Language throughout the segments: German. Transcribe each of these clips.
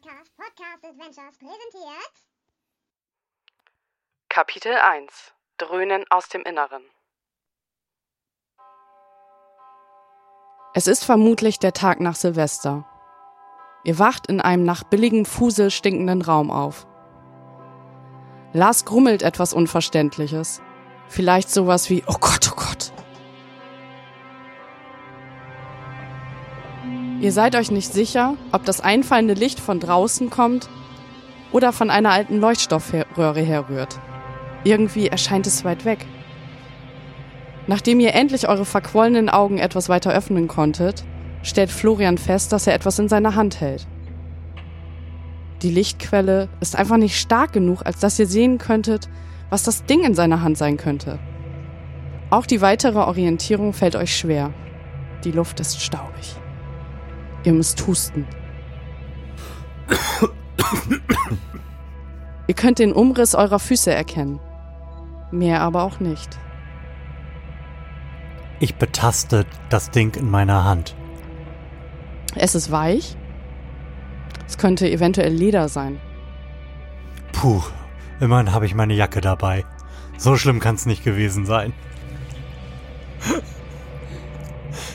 Podcast Podcast Adventures präsentiert Kapitel 1 Dröhnen aus dem Inneren Es ist vermutlich der Tag nach Silvester. Ihr wacht in einem nach billigem Fusel stinkenden Raum auf. Lars grummelt etwas Unverständliches. Vielleicht sowas wie, oh Gott, oh Gott. Ihr seid euch nicht sicher, ob das einfallende Licht von draußen kommt oder von einer alten Leuchtstoffröhre herrührt. Irgendwie erscheint es weit weg. Nachdem ihr endlich eure verquollenen Augen etwas weiter öffnen konntet, stellt Florian fest, dass er etwas in seiner Hand hält. Die Lichtquelle ist einfach nicht stark genug, als dass ihr sehen könntet, was das Ding in seiner Hand sein könnte. Auch die weitere Orientierung fällt euch schwer. Die Luft ist staubig. Ihr müsst husten. Ihr könnt den Umriss eurer Füße erkennen. Mehr aber auch nicht. Ich betaste das Ding in meiner Hand. Es ist weich. Es könnte eventuell Leder sein. Puh, immerhin habe ich meine Jacke dabei. So schlimm kann es nicht gewesen sein.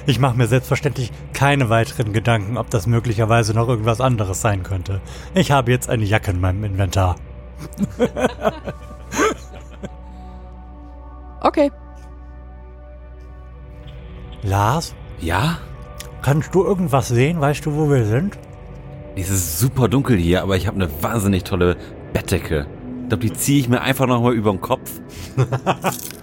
Ich mache mir selbstverständlich keine weiteren Gedanken, ob das möglicherweise noch irgendwas anderes sein könnte. Ich habe jetzt eine Jacke in meinem Inventar. Okay. Lars, Ja? kannst du irgendwas sehen? Weißt du, wo wir sind? Es ist super dunkel hier, aber ich habe eine wahnsinnig tolle Bettdecke. Ich glaube, die ziehe ich mir einfach nochmal über den Kopf.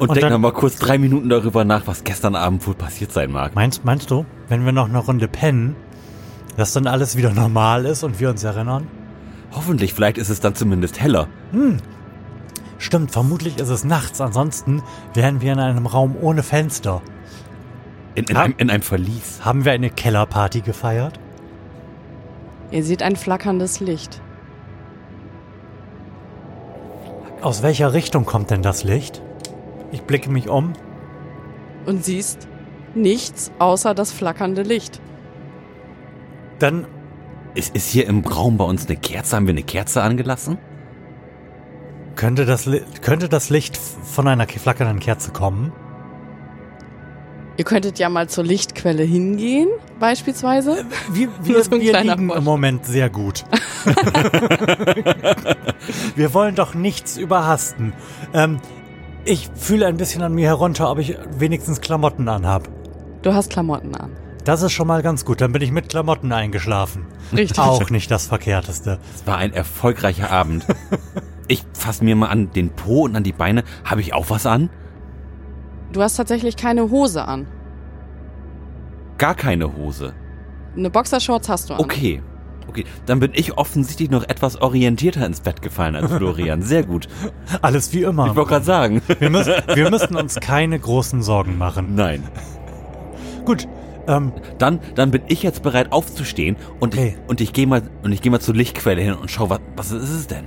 Und, Und dann- nochmal kurz drei Minuten darüber nach, was gestern Abend wohl passiert sein mag. Meinst, meinst du, wenn wir noch eine Runde pennen, dass dann alles wieder normal ist und wir uns erinnern? Hoffentlich, vielleicht ist es dann zumindest heller. Stimmt, vermutlich ist es nachts, ansonsten wären wir in einem Raum ohne Fenster. In, in, einem, in einem Verlies. Haben wir eine Kellerparty gefeiert? Ihr seht ein flackerndes Licht. Aus welcher Richtung kommt denn das Licht? Ich blicke mich um. Und siehst nichts außer das flackernde Licht. Dann Ist, ist hier im Raum bei uns eine Kerze? Haben wir eine Kerze angelassen? könnte das, könnte das Licht von einer ke- flackernden Kerze kommen. Ihr könntet ja mal zur Lichtquelle hingehen, beispielsweise. Wir, Nur wir, so wir liegen Vorschlag. im Moment sehr gut. wir wollen doch nichts überhasten. Ähm, ich fühle ein bisschen an mir herunter, ob ich wenigstens Klamotten anhab. Du hast Klamotten an. Das ist schon mal ganz gut. Dann bin ich mit Klamotten eingeschlafen. Richtig. Auch nicht das Verkehrteste. Es war ein erfolgreicher Abend. Ich fasse mir mal an den Po und an die Beine. Habe ich auch was an? Du hast tatsächlich keine Hose an. Gar keine Hose. Eine Boxershorts hast du an. Okay. Okay, dann bin ich offensichtlich noch etwas orientierter ins Bett gefallen als Florian. Sehr gut. Alles wie immer. Ich wollte gerade sagen. Wir müssen, wir müssen uns keine großen Sorgen machen. Nein. Gut, ähm, Dann, dann bin ich jetzt bereit aufzustehen und Okay. ich, und ich gehe mal und ich gehe mal zur Lichtquelle hin und schau, was, was ist es denn?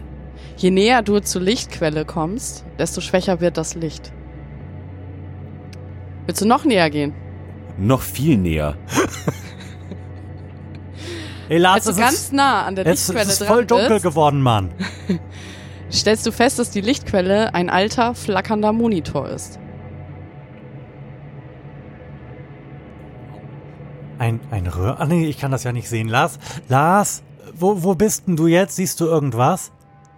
Je näher du zur Lichtquelle kommst, desto schwächer wird das Licht. Willst du noch näher gehen? Noch viel näher. ey Lars, Als du es ganz ist, nah an der es Lichtquelle ist dran voll dunkel bist, geworden, Mann. stellst du fest, dass die Lichtquelle ein alter, flackernder Monitor ist. Ein, ein Röhr? Ah nee, ich kann das ja nicht sehen. Lars, Lars, wo, wo bist denn du jetzt? Siehst du irgendwas?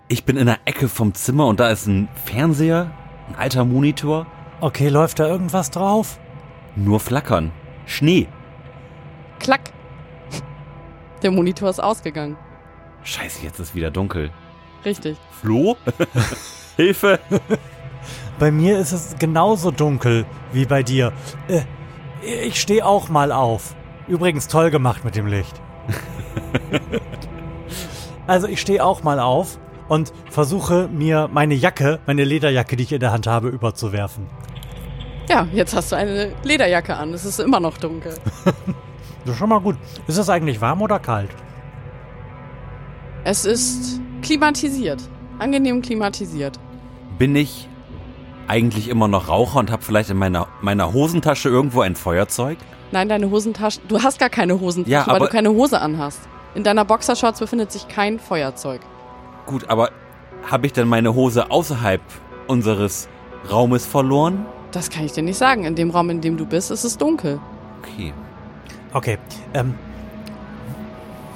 Ich bin in der Ecke vom Zimmer und da ist ein Fernseher, ein alter Monitor, Okay, läuft da irgendwas drauf? nur flackern. Schnee. Klack! Der Monitor ist ausgegangen. Scheiße, jetzt ist wieder dunkel. Richtig. Flo? Hilfe! Bei mir ist es genauso dunkel wie bei dir. Äh, ich stehe auch mal auf. Übrigens toll gemacht mit dem Licht. also ich stehe auch mal auf und versuche mir meine Jacke, meine Lederjacke, die ich in der Hand habe, überzuwerfen. Ja, jetzt hast du eine Lederjacke an. Es ist immer noch dunkel. Das ist schon mal gut. Ist es eigentlich warm oder kalt? Es ist klimatisiert. Angenehm klimatisiert. Bin ich eigentlich immer noch Raucher und habe vielleicht in meiner, meiner Hosentasche irgendwo ein Feuerzeug? Nein, deine Hosentasche. Du hast gar keine Hosentasche, Ja, weil aber- du keine Hose anhast. In deiner Boxershorts befindet sich kein Feuerzeug. Gut, aber habe ich denn meine Hose außerhalb unseres Raumes verloren? Das kann ich dir nicht sagen. In dem Raum, in dem du bist, ist es dunkel. Okay. Okay, ähm,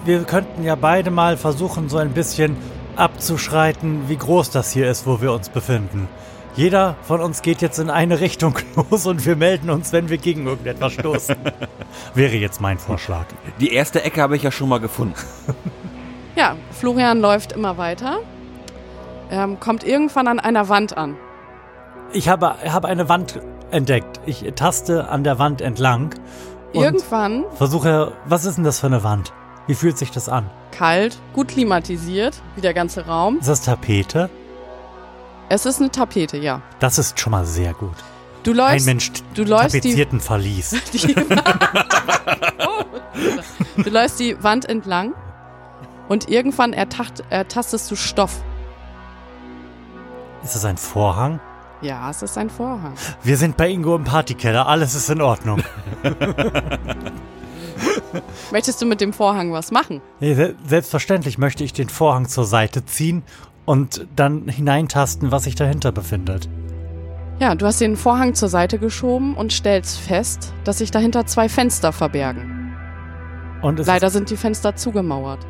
wir könnten ja beide mal versuchen, so ein bisschen abzuschreiten, wie groß das hier ist, wo wir uns befinden. Jeder von uns geht jetzt in eine Richtung los und wir melden uns, wenn wir gegen irgendetwas stoßen. Wäre jetzt mein Vorschlag. Die erste Ecke habe ich ja schon mal gefunden. Ja, Florian läuft immer weiter, ähm, kommt irgendwann an einer Wand an. Ich habe, habe eine Wand entdeckt. Ich taste an der Wand entlang Irgendwann versuche, was ist denn das für eine Wand? Wie fühlt sich das an? kalt, gut klimatisiert, wie der ganze Raum. Ist das Tapete? Es ist eine Tapete, ja. Das ist schon mal sehr gut. Du Ein läufst, Mensch du läufst die- tapezierten Verlies. die, Oh. du läufst die Wand entlang und irgendwann ertacht, ertastest du Stoff. Ist das ein Vorhang? Ja, es ist ein Vorhang. Wir sind bei Ingo im Partykeller, alles ist in Ordnung. Möchtest du mit dem Vorhang was machen? Nee, se- Selbstverständlich möchte ich den Vorhang zur Seite ziehen und dann hineintasten, was sich dahinter befindet. Ja, du hast den Vorhang zur Seite geschoben und stellst fest, dass sich dahinter zwei Fenster verbergen. Und es Leider sind die Fenster zugemauert.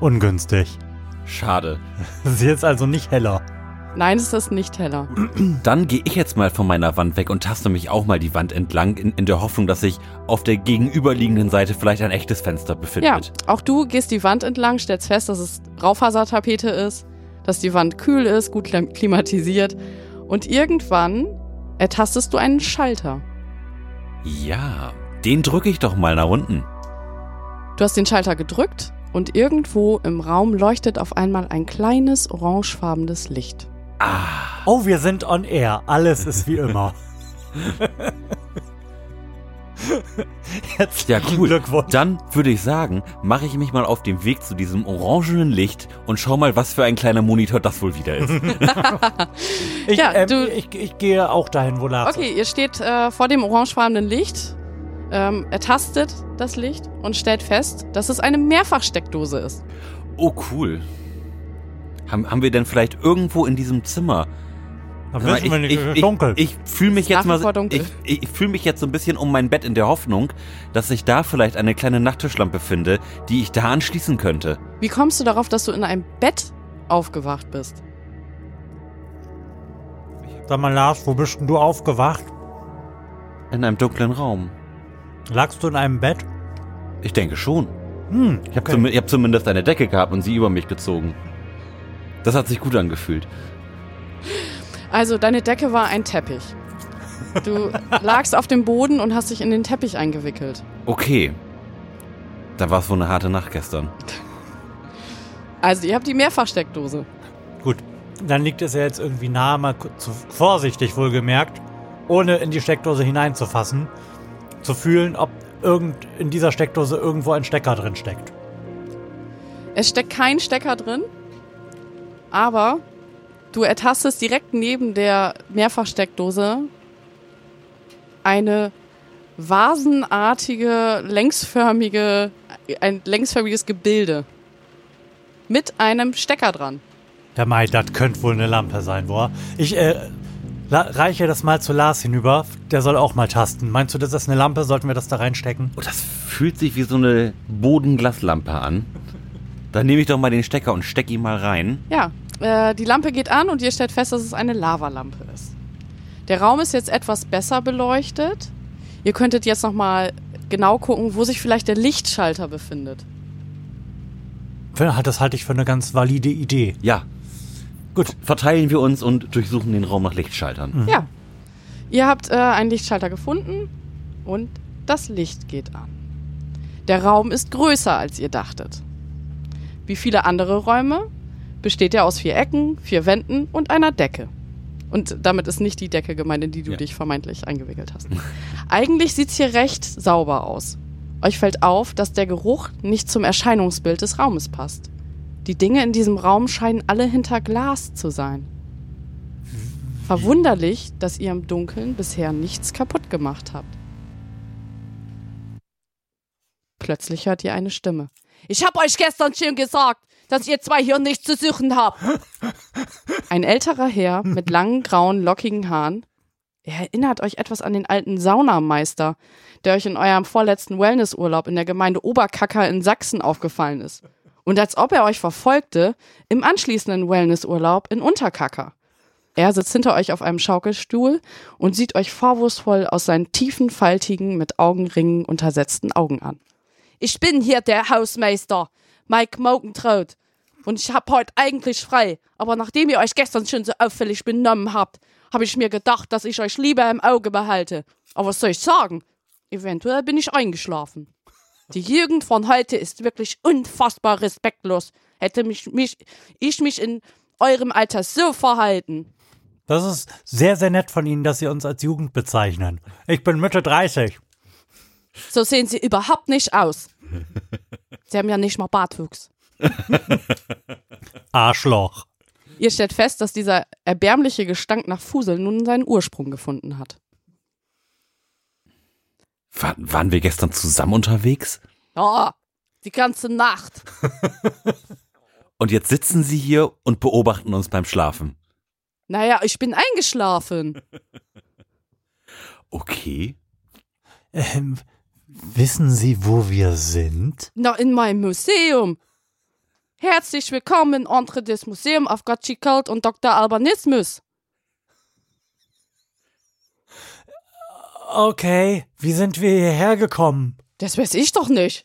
ungünstig. Schade. Sie ist also nicht heller. Nein, es ist nicht heller. Dann gehe ich jetzt mal von meiner Wand weg und taste mich auch mal die Wand entlang, in, in der Hoffnung, dass sich auf der gegenüberliegenden Seite vielleicht ein echtes Fenster Ja, befindet. auch du gehst die Wand entlang, stellst fest, dass es Raufasertapete ist, dass die Wand kühl ist, gut klim- klimatisiert und irgendwann ertastest du einen Schalter. Ja, den drücke ich doch mal nach unten. Du hast den Schalter gedrückt und irgendwo im Raum leuchtet auf einmal ein kleines orangefarbenes Licht. Ah, Oh, wir sind on air. Alles ist wie immer. Herzlichen ja cool. Glückwunsch. Dann würde ich sagen, mache ich mich mal auf den Weg zu diesem orangenen Licht und schau mal, was für ein kleiner Monitor das wohl wieder ist. Ich, Ja, ähm, du- ich, ich gehe auch dahin, wo Lars Okay, ihr steht äh, vor dem orangefarbenen Licht, ähm, ertastet das Licht und stellt fest, dass es eine Mehrfachsteckdose ist. Oh, cool. Haben, haben wir denn vielleicht irgendwo in diesem Zimmer. Dann wissen wir nicht, ich, ist ich, dunkel. ich fühle mich jetzt mal, dunkel. ich, ich fühle mich jetzt so ein bisschen um mein Bett in der Hoffnung, dass ich da vielleicht eine kleine Nachttischlampe finde, die ich da anschließen könnte. Wie kommst du darauf, dass du in einem Bett aufgewacht bist? Sag mal, Lars, wo bist denn du aufgewacht? In einem dunklen Raum. Lagst du in einem Bett? Ich denke schon. Hm, Ich habe zum, ich hab zumindest eine Decke gehabt und sie über mich gezogen. Das hat sich gut angefühlt. Also, deine Decke war ein Teppich. Du lagst auf dem Boden und hast dich in den Teppich eingewickelt. Okay. Da war es wohl eine harte Nacht gestern. Also, ihr habt die Mehrfachsteckdose. Gut, dann liegt es ja jetzt irgendwie nahe, mal zu, vorsichtig wohlgemerkt, ohne in die Steckdose hineinzufassen, zu fühlen, ob irgend in dieser Steckdose irgendwo ein Stecker drin steckt. Es steckt kein Stecker drin, aber du ertastest direkt neben der Mehrfachsteckdose eine vasenartige, längsförmige, ein längsförmiges Gebilde mit einem Stecker dran. Der Mai, das könnte wohl eine Lampe sein, boah. Ich äh, la- reiche das mal zu Lars hinüber, der soll auch mal tasten. Meinst du, das ist eine Lampe? Sollten wir das da reinstecken? Oh, das fühlt sich wie so eine Bodenglaslampe an. Dann nehme ich doch mal den Stecker und steck ihn mal rein. Ja, äh, die Lampe geht an und ihr stellt fest, dass es eine Lavalampe ist. Der Raum ist jetzt etwas besser beleuchtet. Ihr könntet jetzt nochmal genau gucken, wo sich vielleicht der Lichtschalter befindet. Das halte ich für eine ganz valide Idee. Ja, Gut, verteilen wir uns und durchsuchen den Raum nach Lichtschaltern. Ja. Ihr habt äh, einen Lichtschalter gefunden und das Licht geht an. Der Raum ist größer, als ihr dachtet. Wie viele andere Räume besteht er aus vier Ecken, vier Wänden und einer Decke. Und damit ist nicht die Decke gemeint, in die du Ja. dich vermeintlich eingewickelt hast. Eigentlich sieht's hier recht sauber aus. Euch fällt auf, dass der Geruch nicht zum Erscheinungsbild des Raumes passt. Die Dinge in diesem Raum scheinen alle hinter Glas zu sein. Verwunderlich, dass ihr im Dunkeln bisher nichts kaputt gemacht habt. Plötzlich hört ihr eine Stimme. Ich hab euch gestern schon gesagt, dass ihr zwei hier nichts zu suchen habt. Ein älterer Herr mit langen, grauen, lockigen Haaren. Er erinnert euch etwas an den alten Saunameister, der euch in eurem vorletzten Wellnessurlaub in der Gemeinde Oberkacker in Sachsen aufgefallen ist. Und als ob er euch verfolgte, im anschließenden Wellnessurlaub in Unterkacker. Er sitzt hinter euch auf einem Schaukelstuhl und sieht euch vorwurfsvoll aus seinen tiefen, faltigen, mit Augenringen untersetzten Augen an. Ich bin hier der Hausmeister, Mike Mogentraut. Und ich hab heute eigentlich frei. Aber nachdem ihr euch gestern schon so auffällig benommen habt, habe ich mir gedacht, dass ich euch lieber im Auge behalte. Aber was soll ich sagen? Eventuell bin ich eingeschlafen. Die Jugend von heute ist wirklich unfassbar respektlos. Hätte mich, mich, ich mich in eurem Alter so verhalten. Das ist sehr, sehr nett von Ihnen, dass Sie uns als Jugend bezeichnen. Ich bin Mitte 30. So sehen sie überhaupt nicht aus. Sie haben ja nicht mal Bartwuchs. Arschloch. Ihr stellt fest, dass dieser erbärmliche Gestank nach Fusel nun seinen Ursprung gefunden hat. War, waren wir gestern zusammen unterwegs? Ja, die ganze Nacht. Und jetzt sitzen Sie hier und beobachten uns beim Schlafen. Naja, ich bin eingeschlafen. Okay. Ähm, wissen Sie, wo wir sind? Na, in meinem Museum. Herzlich willkommen in Entre des Museum of Gotchicult und Dr. Albanismus. Okay, wie sind wir hierher gekommen? Das weiß ich doch nicht.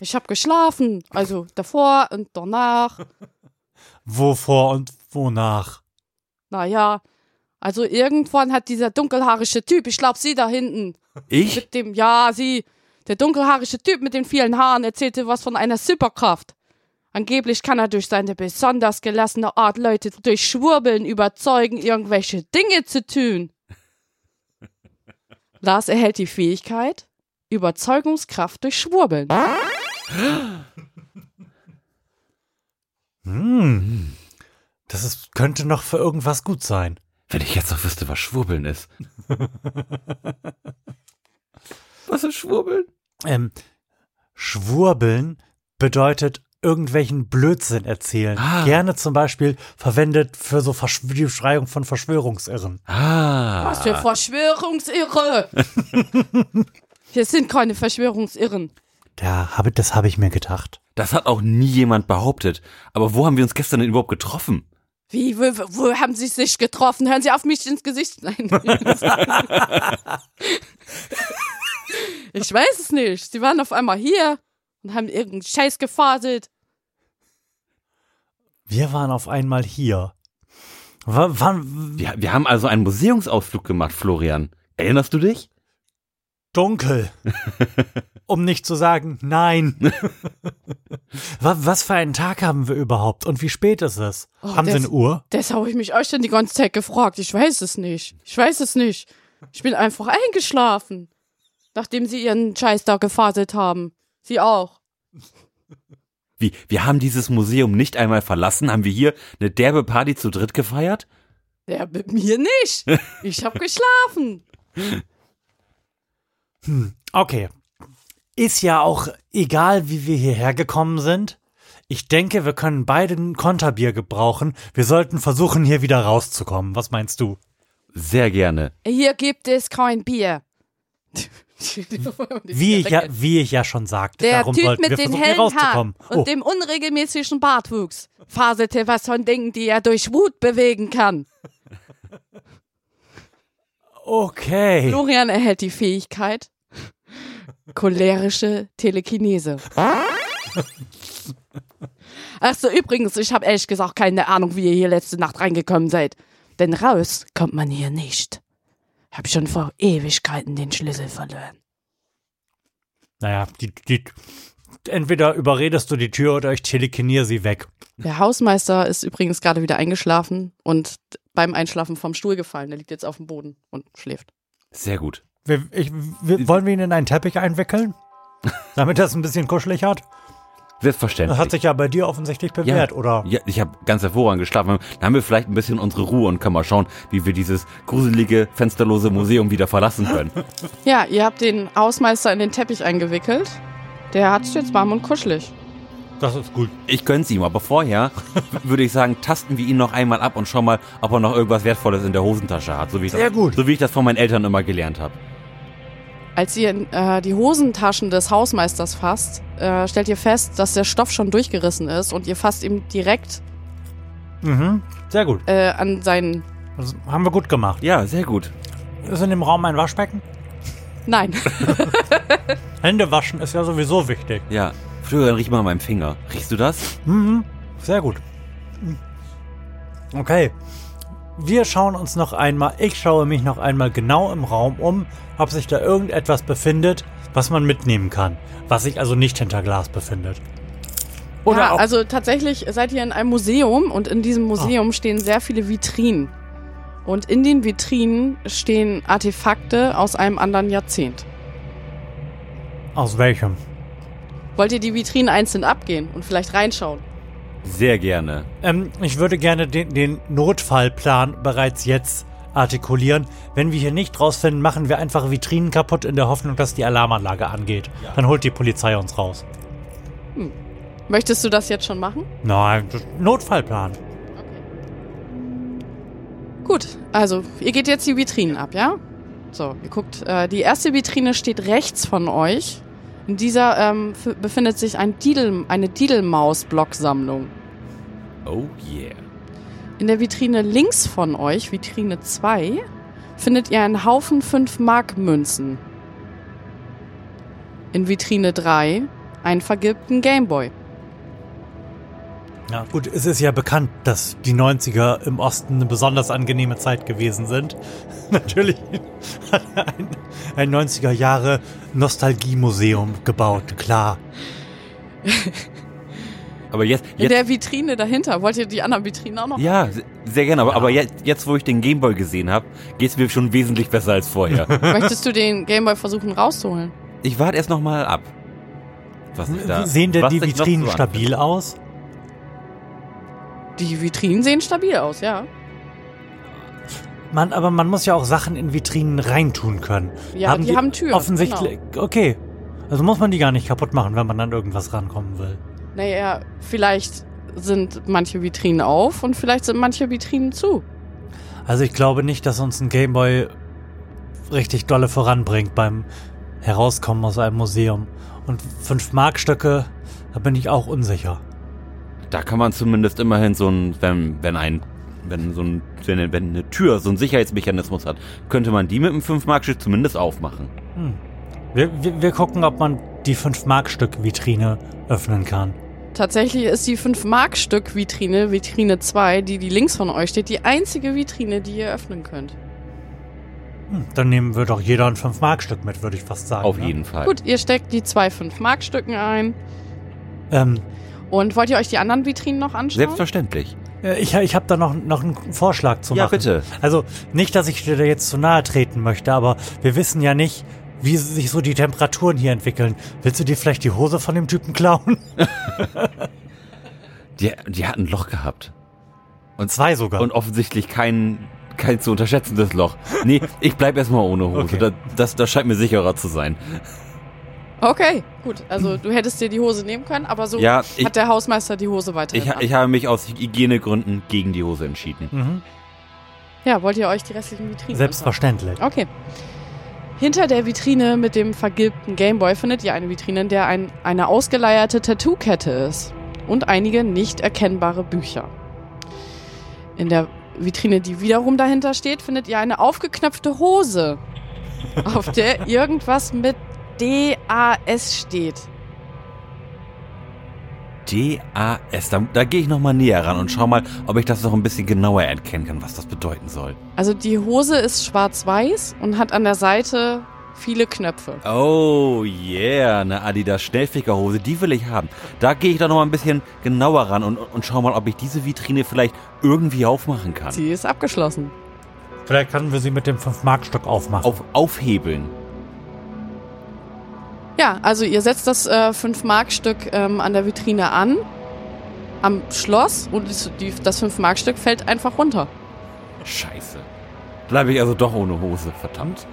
Ich hab geschlafen, also davor und danach. Wovor und wonach? Naja, also irgendwann hat dieser dunkelhaarige Typ, ich glaub sie da hinten, Ich? mit dem, ja, sie, der dunkelhaarige Typ mit den vielen Haaren erzählte was von einer Superkraft. Angeblich kann er durch seine besonders gelassene Art Leute durch Schwurbeln überzeugen, irgendwelche Dinge zu tun. Lars erhält die Fähigkeit Überzeugungskraft durch Schwurbeln. Hm. Das ist, könnte noch für irgendwas gut sein. Wenn ich jetzt noch wüsste, was Schwurbeln ist. was ist Schwurbeln? Ähm, Schwurbeln bedeutet irgendwelchen Blödsinn erzählen. Ah. Gerne zum Beispiel verwendet für so Verschw die Beschreibung von Verschwörungsirren. Ah. Was für Verschwörungsirre! Wir sind keine Verschwörungsirren. Da habe, das habe ich mir gedacht. Das hat auch nie jemand behauptet. Aber wo haben wir uns gestern denn überhaupt getroffen? Wie, wo, wo haben Sie sich getroffen? Hören Sie auf mich ins Gesicht. Nein. ich weiß es nicht. Sie waren auf einmal hier und haben irgendeinen Scheiß gefaselt. Wir waren auf einmal hier. W wann Wir, wir haben also einen Museumsausflug gemacht, Florian. Erinnerst du dich? dunkel. um nicht zu sagen, nein. Wa- Was für einen Tag haben wir überhaupt und wie spät ist es? Oh, haben Sie das- eine Uhr? Das habe ich mich auch schon die ganze Zeit gefragt. Ich weiß es nicht. Ich weiß es nicht. Ich bin einfach eingeschlafen. Nachdem Sie Ihren Scheiß da gefaselt haben. Sie auch. Wie, wir haben dieses Museum nicht einmal verlassen? Haben wir hier eine derbe Party zu dritt gefeiert? Ja, mit mir nicht. Ich habe geschlafen. Okay. Ist ja auch egal, wie wir hierher gekommen sind. Ich denke, wir können beide ein Konterbier gebrauchen. Wir sollten versuchen, hier wieder rauszukommen. Was meinst du? Sehr gerne. Hier gibt es kein Bier. Wie ich ja, wie ich ja schon sagte, Der darum Typ sollten mit wir den versuchen, hier hellen Haaren rauszukommen. und Oh, dem unregelmäßigen Bartwuchs faselte was von Dingen, die er durch Wut bewegen kann. okay. Florian erhält die Fähigkeit cholerische Telekinese. Ach so, übrigens, ich habe ehrlich gesagt keine Ahnung, wie ihr hier letzte Nacht reingekommen seid. Denn raus kommt man hier nicht. Hab schon vor Ewigkeiten den Schlüssel verloren. Naja, die, die, entweder überredest du die Tür oder ich telekiniere sie weg. Der Hausmeister ist übrigens gerade wieder eingeschlafen und beim Einschlafen vom Stuhl gefallen. Der liegt jetzt auf dem Boden und schläft. Sehr gut. Wir, ich, wir, wollen wir ihn in einen Teppich einwickeln? Damit er es ein bisschen kuschelig hat? Selbstverständlich. Das hat sich ja bei dir offensichtlich bewährt, oder? Ja, ich habe ganz hervorragend geschlafen. Dann haben wir vielleicht ein bisschen unsere Ruhe und können mal schauen, wie wir dieses gruselige, fensterlose Museum wieder verlassen können. Ja, ihr habt den Hausmeister in den Teppich eingewickelt Der hat's jetzt warm und kuschelig. Das ist gut. Ich gönn's ihm, aber vorher würde ich sagen, tasten wir ihn noch einmal ab und schauen mal, ob er noch irgendwas Wertvolles in der Hosentasche hat. So wie ich Sehr das, gut. So wie ich das von meinen Eltern immer gelernt habe. Als ihr äh, die Hosentaschen des Hausmeisters fasst, äh, stellt ihr fest, dass der Stoff schon durchgerissen ist und ihr fasst ihm direkt Mhm. Sehr gut. äh, an seinen. Das haben wir gut gemacht. Ja, sehr gut. Ist in dem Raum ein Waschbecken? Nein. Hände waschen ist ja sowieso wichtig. Ja. Florian, riech mal an meinem Finger. Riechst du das? Mhm. Sehr gut. Okay. Wir schauen uns noch einmal, ich schaue mich noch einmal genau im Raum um, ob sich da irgendetwas befindet, was man mitnehmen kann. Was sich also nicht hinter Glas befindet. Oder ja, also tatsächlich seid ihr in einem Museum und in diesem Museum stehen sehr viele Vitrinen. Und in den Vitrinen stehen Artefakte aus einem anderen Jahrzehnt. aus welchem? Wollt ihr die Vitrinen einzeln abgehen und vielleicht reinschauen? Sehr gerne. Ähm, ich würde gerne den, den Notfallplan bereits jetzt artikulieren. Wenn wir hier nicht rausfinden, machen wir einfach Vitrinen kaputt in der Hoffnung, dass die Alarmanlage angeht. Dann holt die Polizei uns raus. Möchtest du das jetzt schon machen? Nein, Notfallplan. Gut, also ihr geht jetzt die Vitrinen ab, ja? So, ihr guckt, äh, die erste Vitrine steht rechts von euch. In dieser ähm, befindet sich ein Didel, eine Didelmaus-Blocksammlung. Oh yeah. In der Vitrine links von euch, Vitrine 2, findet ihr einen Haufen 5-Mark-Münzen. In Vitrine 3 einen vergilbten Gameboy. Ja, gut, es ist ja bekannt, dass die 90er im Osten eine besonders angenehme Zeit gewesen sind. Natürlich hat er ein, ein 90er Jahre Nostalgiemuseum gebaut, klar. Aber jetzt, In jetzt der Vitrine dahinter, wollt ihr die anderen Vitrinen auch noch? ja, se- sehr gerne. Aber, aber jetzt, jetzt, wo ich den Gameboy gesehen habe, geht's mir schon wesentlich besser als vorher. Möchtest du den Gameboy versuchen rauszuholen? ich warte erst noch mal ab. Was sich da, Sehen denn was die Vitrinen so stabil aus? Die Vitrinen sehen stabil aus, ja. Man, aber man muss ja auch Sachen in Vitrinen reintun können. Ja, die haben Türen, Offensichtlich. Okay. Also muss man die gar nicht kaputt machen, wenn man an irgendwas rankommen will. Naja, vielleicht sind manche Vitrinen auf und vielleicht sind manche Vitrinen zu. Also ich glaube nicht, dass uns ein Gameboy richtig dolle voranbringt beim Herauskommen aus einem Museum. Und 5 Markstücke, da bin ich auch unsicher. Da kann man zumindest immerhin so ein, wenn, wenn ein, wenn so ein, wenn, wenn eine Tür so einen Sicherheitsmechanismus hat, könnte man die mit einem 5-Mark-Stück zumindest aufmachen. Wir, wir, wir gucken, ob man die 5 Markstück Vitrine öffnen kann. Tatsächlich ist die 5-Mark-Stück-Vitrine, Vitrine 2, die, die links von euch steht, die einzige Vitrine, die ihr öffnen könnt. Hm, dann nehmen wir doch jeder ein 5 Markstück mit, würde ich fast sagen. Auf ne? jeden Fall. Gut, ihr steckt die zwei 5-Mark-Stücken ein. Ähm, Und wollt ihr euch die anderen Vitrinen noch anschauen? Selbstverständlich. äh, ich ich habe da noch, noch einen Vorschlag zu Ja, machen. bitte. Also nicht, dass ich dir da jetzt zu nahe treten möchte, aber wir wissen ja nicht, wie sich so die Temperaturen hier entwickeln. Willst du dir vielleicht die Hose von dem Typen klauen? Die, die hat ein Loch gehabt. Und zwei sogar. Und offensichtlich kein, kein zu unterschätzendes Loch. Nee, ich bleib erstmal ohne Hose. Okay. Das, das, das scheint mir sicherer zu sein. Okay, gut. Also du hättest dir die Hose nehmen können, aber so Ja, ich- hat der Hausmeister die Hose weiterhin Ich, an. ich habe mich aus Hygienegründen gegen die Hose entschieden. mhm. Ja, wollt ihr euch die restlichen Vitrinen Selbstverständlich. anschauen? Okay. Hinter der Vitrine mit dem vergilbten Gameboy findet ihr eine Vitrine, in der ein, eine ausgeleierte Tattoo-Kette ist und einige nicht erkennbare Bücher. In der Vitrine, die wiederum dahinter steht, findet ihr eine aufgeknöpfte Hose, auf der irgendwas mit DAS steht. DAS, da, da gehe ich nochmal näher ran und schau mal, ob ich das noch ein bisschen genauer erkennen kann, was das bedeuten soll. Also die Hose ist schwarz-weiß und hat an der Seite viele Knöpfe. Oh yeah, eine Adidas Schnellfickerhose, die will ich haben. Da gehe ich da nochmal ein bisschen genauer ran und, und schau mal, ob ich diese Vitrine vielleicht irgendwie aufmachen kann. Sie ist abgeschlossen. Vielleicht können wir sie mit dem 5 Markstück aufmachen. Auf, aufhebeln. Ja, also ihr setzt das äh, 5-Mark-Stück ähm, an der Vitrine an, am Schloss und die, das 5-Mark-Stück fällt einfach runter. Scheiße. Bleibe ich also doch ohne Hose, verdammt.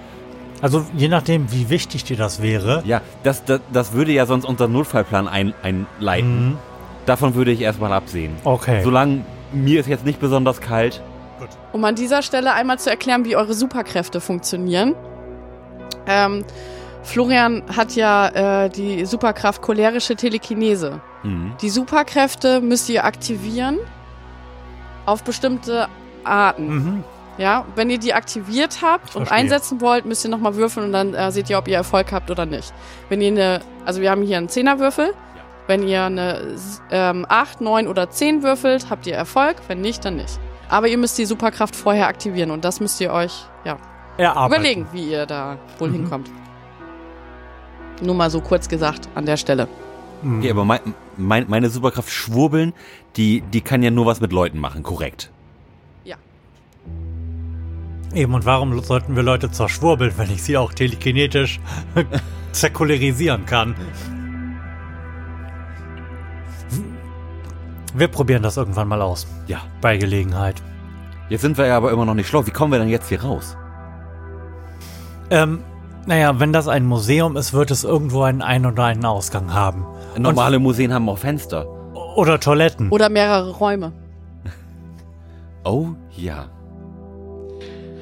Also je nachdem, wie wichtig dir das wäre. Ja, das, das, das würde ja sonst unseren Notfallplan ein, einleiten. Davon würde ich erstmal absehen. Okay. Solange mir ist jetzt nicht besonders kalt. Um an dieser Stelle einmal zu erklären, wie eure Superkräfte funktionieren. Ähm, Florian hat ja äh, die Superkraft cholerische Telekinese. Mhm. Die Superkräfte müsst ihr aktivieren auf bestimmte Arten. Mhm. Ja, wenn ihr die aktiviert habt und einsetzen wollt, müsst ihr nochmal würfeln und dann äh, seht ihr, ob ihr Erfolg habt oder nicht. Wenn ihr eine, also wir haben hier einen Zehnerwürfel. Wenn ihr eine ähm, 8, 9 oder 10 würfelt, habt ihr Erfolg. Wenn nicht, dann nicht. Aber ihr müsst die Superkraft vorher aktivieren und das müsst ihr euch ja, Erarbeiten. überlegen, wie ihr da wohl Mhm. hinkommt. Nur mal so kurz gesagt an der Stelle. Mhm. Okay, aber mein, mein, meine Superkraft Schwurbeln, die, die kann ja nur was mit Leuten machen, korrekt. Eben, und warum sollten wir Leute zerschwurbeln, wenn ich sie auch telekinetisch zirkularisieren kann? Wir probieren das irgendwann mal aus. Ja. Bei Gelegenheit. Jetzt sind wir ja aber immer noch nicht schlau. Wie kommen wir denn jetzt hier raus? Ähm, naja, wenn das ein Museum ist, wird es irgendwo einen Ein- oder einen Ausgang haben. Normale Museen haben auch Fenster. Oder Toiletten. Oder mehrere Räume. Oh ja.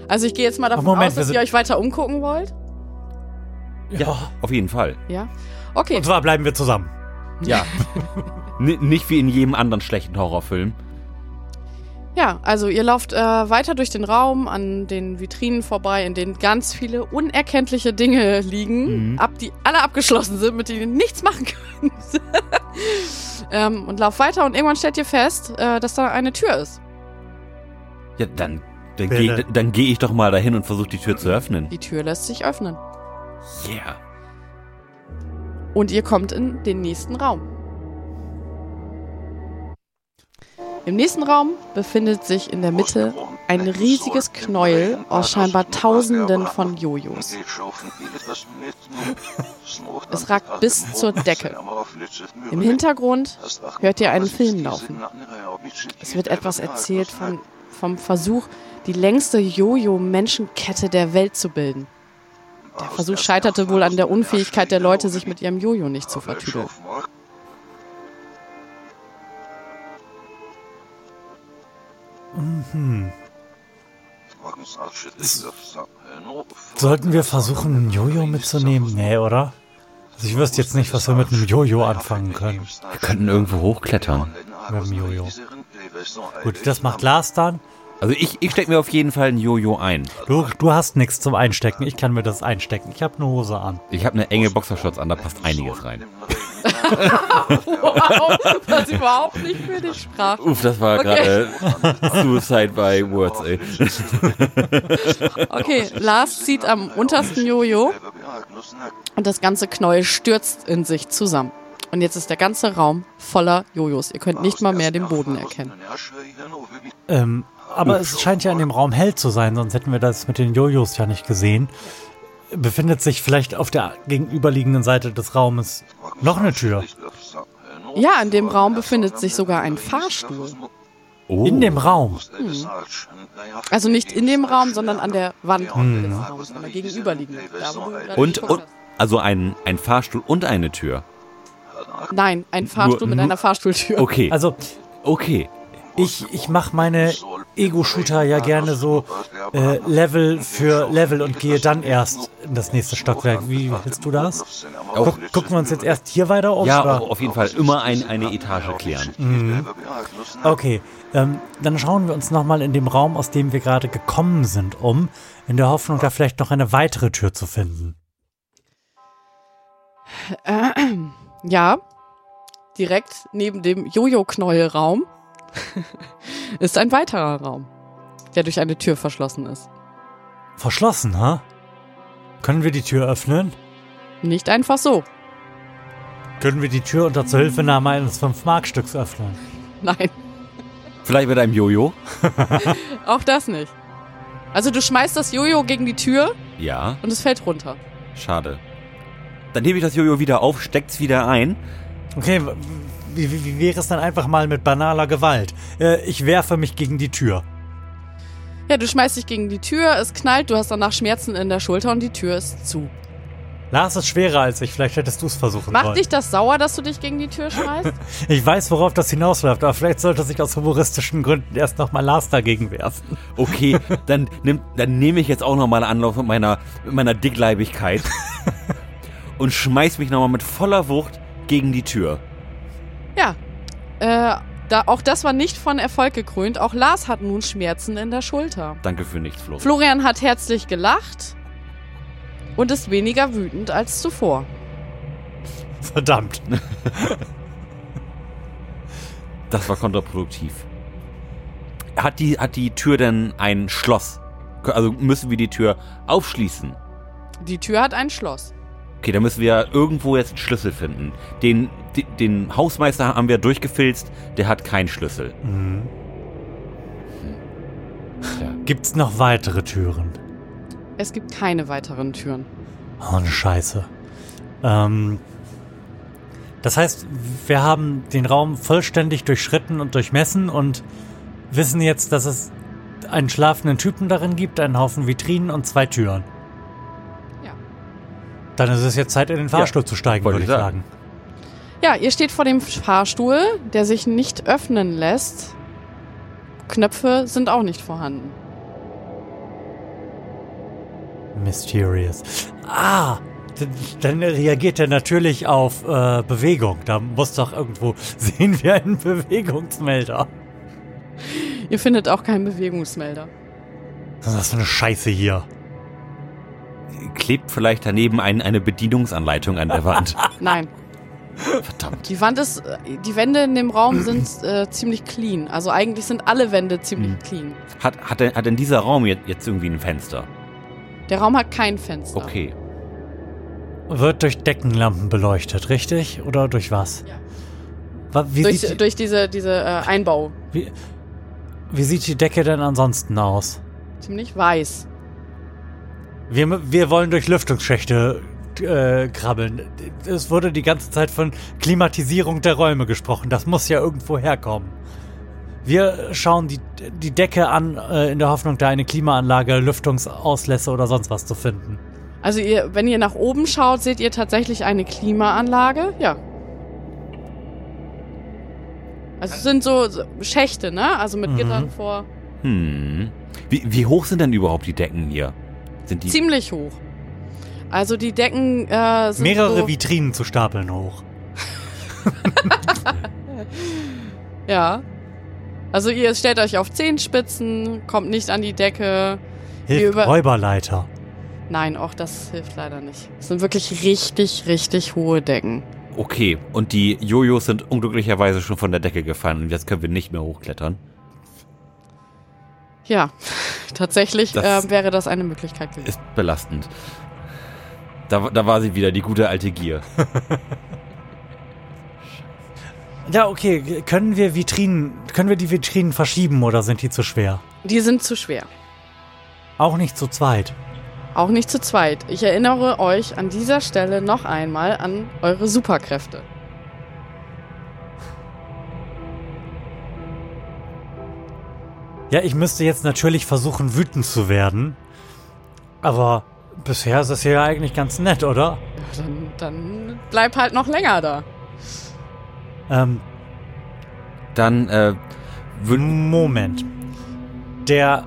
Also ich gehe jetzt mal davon Moment, aus, dass ihr euch weiter umgucken wollt. Ja, auf jeden Fall. Ja. Okay. Und zwar bleiben wir zusammen. Ja. Nicht wie in jedem anderen schlechten Horrorfilm. Ja, also ihr lauft äh, weiter durch den Raum an den Vitrinen vorbei, in denen ganz viele unerkenntliche Dinge liegen, Mhm. ab, die alle abgeschlossen sind, mit denen ihr nichts machen könnt. ähm, und lauft weiter und irgendwann stellt ihr fest, äh, dass da eine Tür ist. Ja, dann, dann gehe dann geh ich doch mal dahin und versuche die Tür zu öffnen. Die Tür lässt sich öffnen. Yeah. Und ihr kommt in den nächsten Raum. Im nächsten Raum befindet sich in der Mitte ein riesiges Knäuel aus scheinbar Tausenden von Jojos. Es ragt bis zur Decke. Im Hintergrund hört ihr einen Film laufen. Es wird etwas erzählt von, vom Versuch, die längste Jojo-Menschenkette der Welt zu bilden. Der Versuch scheiterte wohl an der Unfähigkeit der Leute, sich mit ihrem Jojo nicht zu vertüdeln. Sollten wir versuchen, ein Jojo mitzunehmen? Nee, oder? Also ich wüsste jetzt nicht, was wir mit einem Jojo anfangen können. Wir könnten irgendwo hochklettern. Mit dem Jojo. Gut, das macht Lars dann. Also ich, ich stecke mir auf jeden Fall ein Jojo ein. Du, du hast nichts zum Einstecken. Ich kann mir das einstecken. Ich habe eine Hose an. Ich habe eine enge Boxershorts an, da passt einiges rein. Wow, was überhaupt nicht für dich sprach. Uff, das war Okay. gerade Suicide by Words, ey. Okay, Lars zieht am untersten Jojo und das ganze Knäuel stürzt in sich zusammen. Und jetzt ist der ganze Raum voller Jojos. Ihr könnt nicht mal mehr den Boden erkennen. Ähm, aber es scheint ja in dem Raum hell zu sein, sonst hätten wir das mit den Jojos ja nicht gesehen. Befindet sich vielleicht auf der gegenüberliegenden Seite des Raumes noch eine Tür? Ja, in dem Raum befindet sich sogar ein Fahrstuhl. Oh. In dem Raum. Also nicht in dem Raum, sondern an der Wand des Raumes, an der gegenüberliegenden. Da, Und, und also ein, ein Fahrstuhl und eine Tür. Nein, ein Fahrstuhl mit nur- einer Fahrstuhltür. Okay, Also okay. Ich, ich mache meine Ego-Shooter ja gerne so äh, Level für Level und gehe dann erst in das nächste Stockwerk. Wie hältst du das? Guck, gucken wir uns jetzt erst hier weiter um? Ja, oder? auf jeden Fall immer ein, eine Etage klären. Okay, ähm, dann schauen wir uns nochmal in dem Raum, aus dem wir gerade gekommen sind, um, in der Hoffnung, da vielleicht noch eine weitere Tür zu finden. Ja, direkt neben dem Jojo-Knäuelraum ist ein weiterer Raum, der durch eine Tür verschlossen ist. Verschlossen, ha? Können wir die Tür öffnen? Nicht einfach so. Können wir die Tür unter Zuhilfenahme eines 5-Mark-Stücks öffnen? Nein, Vielleicht mit einem Jojo? auch das nicht. Also du schmeißt das Jojo gegen die Tür Ja, und es fällt runter. schade. Dann hebe ich das Jojo wieder auf, steck's wieder ein. Okay, wie, wie, wie wäre es dann einfach mal mit banaler Gewalt? Äh, ich werfe mich gegen die Tür. Ja, du schmeißt dich gegen die Tür, es knallt, du hast danach Schmerzen in der Schulter und die Tür ist zu. Lars ist schwerer als ich, vielleicht hättest du es versuchen Macht sollen. dich das sauer, dass du dich gegen die Tür schmeißt? Ich weiß, worauf das hinausläuft, aber vielleicht sollte sich aus humoristischen Gründen erst nochmal Lars dagegen werfen. Okay, dann, nimm, dann nehme ich jetzt auch nochmal Anlauf mit meiner, mit meiner Dickleibigkeit und schmeiß mich nochmal mit voller Wucht gegen die Tür. Ja. Äh, da, auch das war nicht von Erfolg gekrönt. Auch Lars hat nun Schmerzen in der Schulter. Danke für nichts, Flo. Florian hat herzlich gelacht und ist weniger wütend als zuvor. Verdammt. Das war kontraproduktiv. Hat die, hat die Tür denn ein Schloss? Also müssen wir die Tür aufschließen? Die Tür hat ein Schloss. Okay, dann müssen wir irgendwo jetzt einen Schlüssel finden. Den, den, den Hausmeister haben wir durchgefilzt, der hat keinen Schlüssel. Mhm. Ja. Gibt's noch weitere Türen? Es gibt keine weiteren Türen. Oh, eine Scheiße. Ähm, das heißt, wir haben den Raum vollständig durchschritten und durchmessen und wissen jetzt, dass es einen schlafenden Typen darin gibt, einen Haufen Vitrinen und zwei Türen. Ja. Dann ist es jetzt Zeit, in den Fahrstuhl zu steigen, würde ich ich sagen. Ja, ihr steht vor dem Fahrstuhl, der sich nicht öffnen lässt. Knöpfe sind auch nicht vorhanden. Mysterious. Ah, dann reagiert er natürlich auf äh, Bewegung. Da muss doch irgendwo sehen wir einen Bewegungsmelder. Ihr findet auch keinen Bewegungsmelder. Was ist das für eine Scheiße hier? Klebt vielleicht daneben ein, eine Bedienungsanleitung an der Wand. Nein, Verdammt. die Wand ist, die Wände in dem Raum sind äh, ziemlich clean. Also eigentlich sind alle Wände ziemlich Hm. clean. Hat, hat, denn, hat denn dieser Raum jetzt, jetzt irgendwie ein Fenster? Der Raum hat kein Fenster. Okay. Wird durch Deckenlampen beleuchtet, richtig? Oder durch was? Ja. Wie, Durch, sieht, durch diese, diese äh, Einbau. wie, wie sieht die Decke denn ansonsten aus? Ziemlich weiß. Wir, wir wollen durch Lüftungsschächte äh, krabbeln. Es wurde die ganze Zeit von Klimatisierung der Räume gesprochen. Das muss ja irgendwo herkommen. Wir schauen die, die Decke an, äh, in der Hoffnung, da eine Klimaanlage, Lüftungsauslässe oder sonst was zu finden. Also ihr, wenn ihr nach oben schaut, seht ihr tatsächlich eine Klimaanlage. Ja. Also es sind so so Schächte, ne? Also mit Mhm. Gittern vor. Hm. Wie, wie hoch sind denn überhaupt die Decken hier? Sind die. Ziemlich hoch. Also die Decken äh, sind Mehrere so, Vitrinen zu stapeln hoch. Ja. Also ihr stellt euch auf Zehenspitzen, kommt nicht an die Decke. Hilft über- Räuberleiter. Nein, auch das hilft leider nicht. Es sind wirklich richtig, richtig hohe Decken. Okay, und die Jojos sind unglücklicherweise schon von der Decke gefallen und jetzt können wir nicht mehr hochklettern. Ja, tatsächlich Das- äh, wäre das eine Möglichkeit gewesen. Ist belastend. Da, da war sie wieder, die gute alte Gier. Ja, okay. Können wir Vitrinen, können wir die Vitrinen verschieben oder sind die zu schwer? Die sind zu schwer. Auch nicht zu zweit. Auch nicht zu zweit. Ich erinnere euch an dieser Stelle noch einmal an eure Superkräfte. Ja, ich müsste jetzt natürlich versuchen, wütend zu werden. Aber bisher ist es ja eigentlich ganz nett, oder? Ja, dann, dann bleib halt noch länger da. Ähm, Dann, äh, Moment. Der,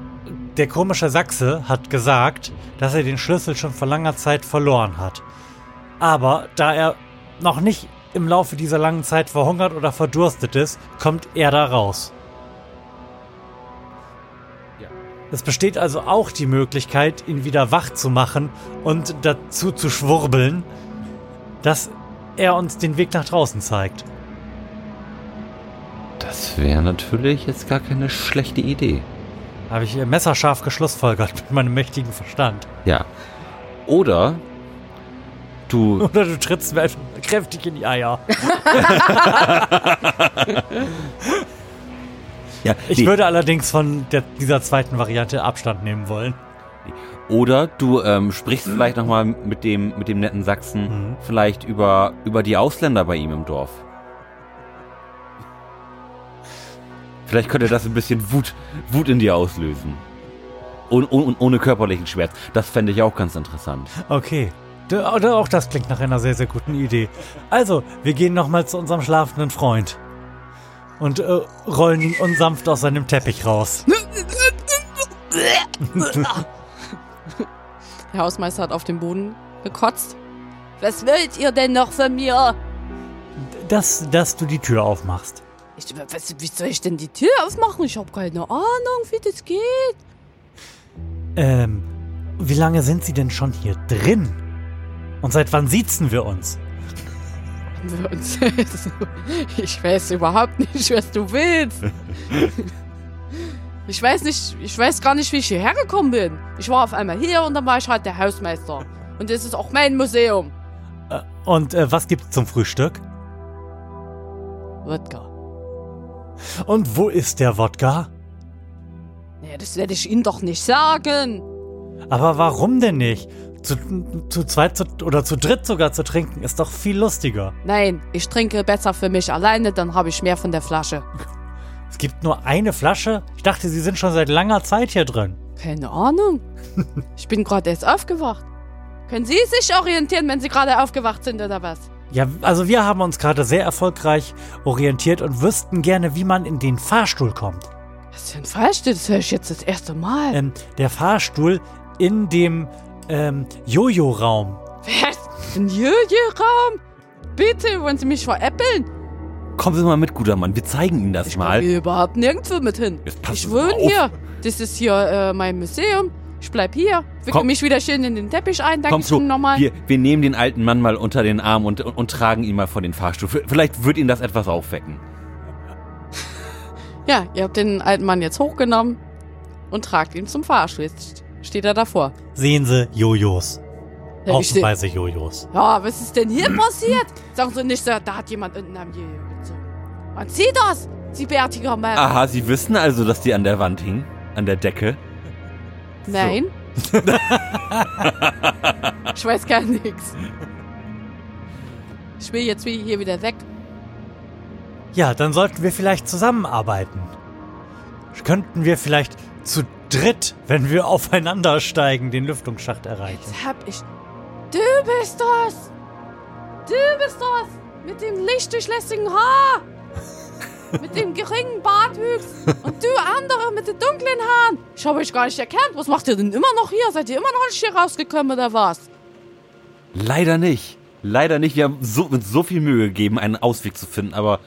der komische Sachse hat gesagt, dass er den Schlüssel schon vor langer Zeit verloren hat. Aber da er noch nicht im Laufe dieser langen Zeit verhungert oder verdurstet ist, kommt er da raus. Es besteht also auch die Möglichkeit, ihn wieder wach zu machen und dazu zu schwurbeln, dass er uns den Weg nach draußen zeigt. das wäre natürlich jetzt gar keine schlechte Idee. Habe ich äh, messerscharf geschlussfolgert mit meinem mächtigen Verstand. Ja. Oder du, Oder du trittst mir einfach kräftig in die Eier. ja, Ich nee, würde allerdings von der, dieser zweiten Variante Abstand nehmen wollen. oder du ähm, sprichst vielleicht nochmal mit dem, mit dem netten Sachsen Mhm. vielleicht über, über die Ausländer bei ihm im Dorf. Vielleicht könnte das ein bisschen Wut, Wut in dir auslösen. ohne, ohne, ohne körperlichen Schmerz. Das fände ich auch ganz interessant. Okay. Auch das klingt nach einer sehr, sehr guten Idee. Also, wir gehen nochmal zu unserem schlafenden Freund. Und äh, rollen ihn unsanft aus seinem Teppich raus. Der Hausmeister hat auf den Boden gekotzt. Was wollt ihr denn noch von mir? Dass, dass du die Tür aufmachst. Ich, was, wie soll ich denn die Tür aufmachen? Ich habe keine Ahnung, wie das geht. Ähm, wie lange sind sie denn schon hier drin? Und seit wann siezen wir uns? Ich weiß überhaupt nicht, was du willst. Ich weiß nicht, ich weiß gar nicht, wie ich hierher gekommen bin. Ich war auf einmal hier und dann war ich halt der Hausmeister. Und das ist auch mein Museum. Äh, Und äh, was gibt's zum Frühstück? Wodka. Und wo ist der Wodka? Naja, das werde ich Ihnen doch nicht sagen. Aber warum denn nicht? Zu, zu zweit zu, oder zu dritt sogar zu trinken ist doch viel lustiger. Nein, ich trinke besser für mich alleine, dann habe ich mehr von der Flasche. Es gibt nur eine Flasche? Ich dachte, sie sind schon seit langer Zeit hier drin. Keine Ahnung. Ich bin gerade erst aufgewacht. Können Sie sich orientieren, wenn Sie gerade aufgewacht sind oder was? Ja, also wir haben uns gerade sehr erfolgreich orientiert und wüssten gerne, wie man in den Fahrstuhl kommt. Was für ein Fahrstuhl? Das höre ich jetzt das erste Mal. Ähm, der Fahrstuhl in dem ähm, Jojo-Raum. Was? Ein Jojo-Raum? Bitte, wollen Sie mich veräppeln? Kommen Sie mal mit, guter Mann. Wir zeigen Ihnen das Ich mal. gehe überhaupt nirgendwo mit hin. Ich wohne hier. Das ist hier äh, mein Museum. Ich bleib hier. Wickel mich wieder schön in den Teppich ein. Komm Danke schön nochmal. wir, wir nehmen den alten Mann mal unter den Arm und, und, und tragen ihn mal vor den Fahrstuhl. Vielleicht wird ihn das etwas aufwecken. Ja, ihr habt den alten Mann jetzt hochgenommen und tragt ihn zum Fahrstuhl. Jetzt steht er davor. Sehen Sie Jojos. Ja, Haufenweise Jojos. Ja, was ist denn hier passiert? Sagen Sie nicht so, da hat jemand unten am Jojo gezogen. Man sieht das, Sie bärtiger Mann. Aha, Sie wissen also, dass die an der Wand hingen? An der Decke? Nein. ich weiß gar nichts. Ich will jetzt hier wieder weg. Ja, dann sollten wir vielleicht zusammenarbeiten. Könnten wir vielleicht zu dritt, wenn wir aufeinander steigen, den Lüftungsschacht erreichen. Jetzt hab ich. Du bist das! Du bist das! Mit dem lichtdurchlässigen Haar! mit dem geringen Bartwuchs! Und du andere mit den dunklen Haaren! Ich habe euch gar nicht erkannt. Was macht ihr denn immer noch hier? Seid ihr immer noch nicht hier rausgekommen oder was? Leider nicht. Leider nicht. Wir haben so, uns so viel Mühe gegeben, einen Ausweg zu finden, aber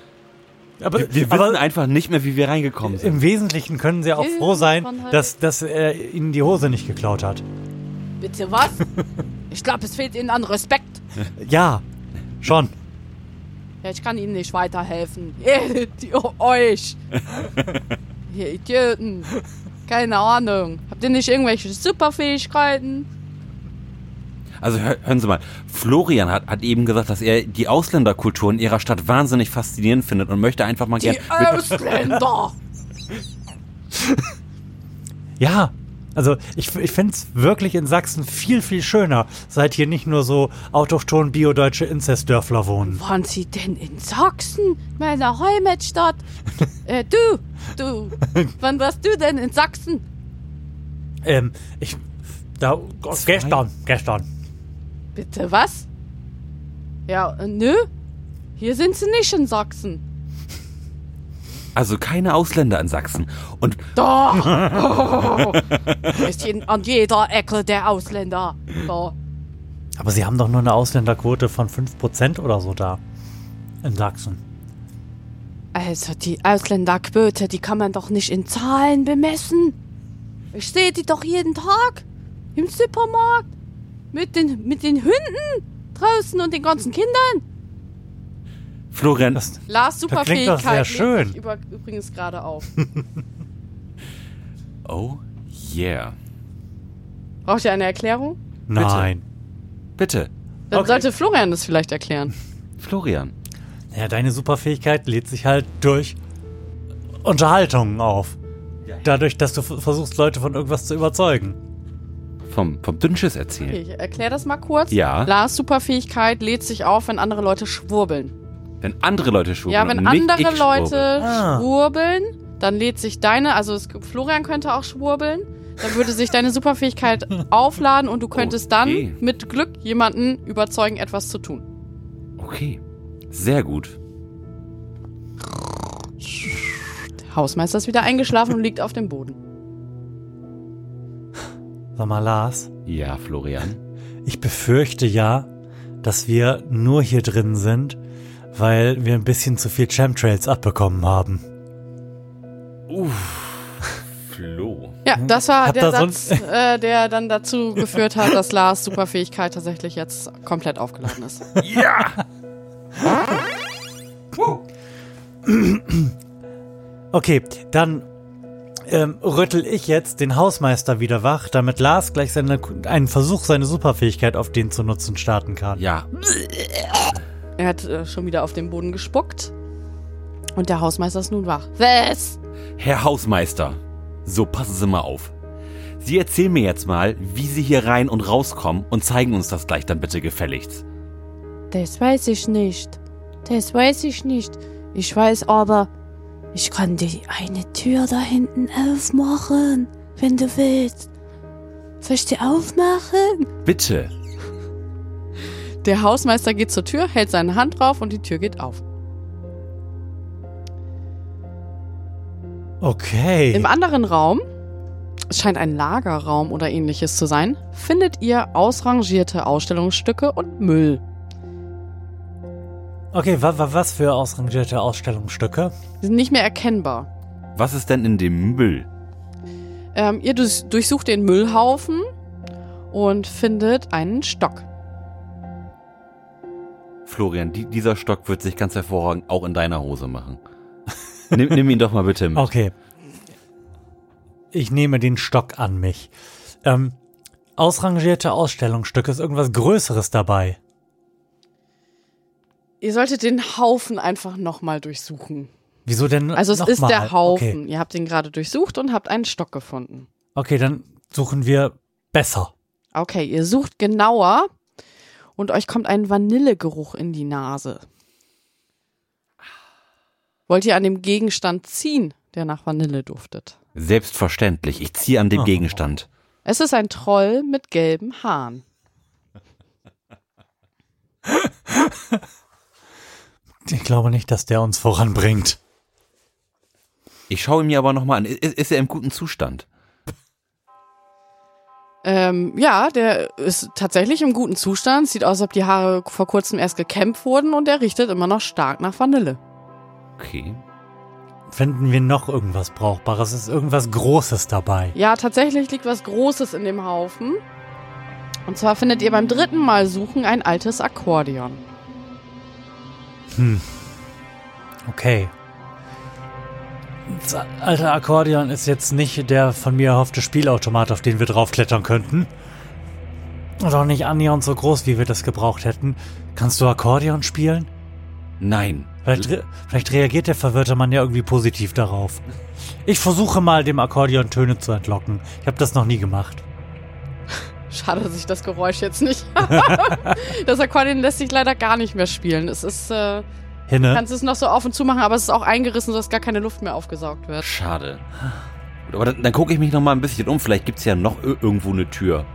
Aber, wir, wir wissen einfach nicht mehr, wie wir reingekommen sind. im Wesentlichen können Sie auch froh sein, halt. dass, dass er Ihnen die Hose nicht geklaut hat. Bitte was? Ich glaube, es fehlt Ihnen an Respekt. Ja, schon. Ja, ich kann Ihnen nicht weiterhelfen. Ihr, die, euch. Ihr Idioten. Keine Ahnung. Habt ihr nicht irgendwelche Superfähigkeiten? Also hör, hören Sie mal, Florian hat, hat eben gesagt, dass er die Ausländerkultur in ihrer Stadt wahnsinnig faszinierend findet und möchte einfach mal Die gerne mit, Ausländer! Ja, also ich, ich finde es wirklich in Sachsen viel, viel schöner, seit hier nicht nur so autochton biodeutsche Inzestdörfler wohnen. Waren Sie denn in Sachsen, meiner Heimatstadt? äh, du, du, wann warst du denn in Sachsen? Ähm, ich. Da, gestern, gestern. Bitte was? Ja, äh, nö. Hier sind sie nicht in Sachsen. also keine Ausländer in Sachsen. Und Doch! Oh, ist jeden, an jeder Ecke der Ausländer. Da. Aber sie haben doch nur eine Ausländerquote von 5% oder so da. In Sachsen. Also die Ausländerquote, die kann man doch nicht in Zahlen bemessen. Ich sehe die doch jeden Tag im Supermarkt mit den, mit den Hunden draußen und den ganzen Kindern. Florian, Das, Lars Das Superfähigkeit doch sehr schön. über, übrigens gerade auf. oh yeah. Braucht ihr eine Erklärung? nein. Bitte, Dann Okay. sollte Florian das vielleicht erklären. Florian. Ja, deine Superfähigkeit lädt sich halt durch Unterhaltungen auf. Dadurch, dass du versuchst, Leute von irgendwas zu überzeugen. Vom, vom Dünnschiss erzählen. Okay, ich erkläre das mal kurz. Ja. Lars Superfähigkeit lädt sich auf, wenn andere Leute schwurbeln. Wenn andere Leute schwurbeln. Ja, wenn und nicht andere ich Leute schwurbel. Ah. schwurbeln, dann lädt sich deine, also es, Florian könnte auch schwurbeln, dann würde sich deine Superfähigkeit aufladen und du könntest Okay. dann mit Glück jemanden überzeugen, etwas zu tun. Okay. Sehr gut. Der Hausmeister ist wieder eingeschlafen und liegt auf dem Boden. Sag mal, Lars, Ja, Florian. ich befürchte ja, dass wir nur hier drin sind, weil wir ein bisschen zu viel Chemtrails abbekommen haben. Flo. Ja, das war Habt der ihr Satz, äh, der dann dazu geführt hat, dass Lars Superfähigkeit tatsächlich jetzt komplett aufgeladen ist. Ja! Okay, dann ähm, rüttel ich jetzt den Hausmeister wieder wach, damit Lars gleich seine, einen Versuch, seine Superfähigkeit auf den zu nutzen starten kann. Ja. Er hat äh, schon wieder auf den Boden gespuckt. Und der Hausmeister ist nun wach. Was? Herr Hausmeister, so passen Sie mal auf. Sie erzählen mir jetzt mal, wie Sie hier rein und rauskommen und zeigen uns das gleich dann bitte gefälligst. Das weiß ich nicht. Das weiß ich nicht. Ich weiß aber, ich kann die eine Tür da hinten aufmachen, wenn du willst. Soll ich die aufmachen? Bitte. Der Hausmeister geht zur Tür, hält seine Hand drauf und die Tür geht auf. Okay. Im anderen Raum, es scheint ein Lagerraum oder ähnliches zu sein, findet ihr ausrangierte Ausstellungsstücke und Müll. Okay, wa, wa, was für ausrangierte Ausstellungsstücke? Die sind nicht mehr erkennbar. Was ist denn in dem Müll? Ähm, ihr durch, durchsucht den Müllhaufen und findet einen Stock. Florian, die, dieser Stock wird sich ganz hervorragend auch in deiner Hose machen. nimm, nimm ihn doch mal bitte mit. Okay. Ich nehme den Stock an mich. Ähm, ausrangierte Ausstellungsstücke, ist irgendwas Größeres dabei? Ihr solltet den Haufen einfach nochmal durchsuchen. Wieso denn Also es noch ist mal? der Haufen. Okay. Ihr habt ihn gerade durchsucht und habt einen Stock gefunden. okay, dann suchen wir besser. Okay, ihr sucht genauer und euch kommt ein Vanillegeruch in die Nase. Wollt ihr an dem Gegenstand ziehen, der nach Vanille duftet? Selbstverständlich, ich ziehe an dem Oh. Gegenstand. Es ist ein Troll mit gelben Haaren. Ich glaube nicht, dass der uns voranbringt. Ich schaue ihn mir aber nochmal an. Ist, ist er im guten Zustand? Ähm, ja, der ist tatsächlich im guten Zustand. Sieht aus, als ob die Haare vor kurzem erst gekämmt wurden und er riecht immer noch stark nach Vanille. Okay. Finden wir noch irgendwas Brauchbares? Ist irgendwas Großes dabei? Ja, tatsächlich liegt was Großes in dem Haufen. Und zwar findet ihr beim dritten Mal suchen ein altes Akkordeon. Hm. Okay. Das alte Akkordeon ist jetzt nicht der von mir erhoffte Spielautomat, auf den wir draufklettern könnten. Und auch nicht annähernd so groß, wie wir das gebraucht hätten. Kannst du Akkordeon spielen? Nein. Vielleicht, re vielleicht reagiert der verwirrte Mann ja irgendwie positiv darauf. Ich versuche mal, dem Akkordeon Töne zu entlocken. Ich habe das noch nie gemacht. Schade, dass ich das Geräusch jetzt nicht. das Akkordeon lässt sich leider gar nicht mehr spielen. Es ist, äh, Hinne? kannst es noch so auf und zu machen, aber es ist auch eingerissen, sodass gar keine Luft mehr aufgesaugt wird. Schade. Aber dann, dann gucke ich mich nochmal ein bisschen um. Vielleicht gibt es ja noch ir- irgendwo eine Tür.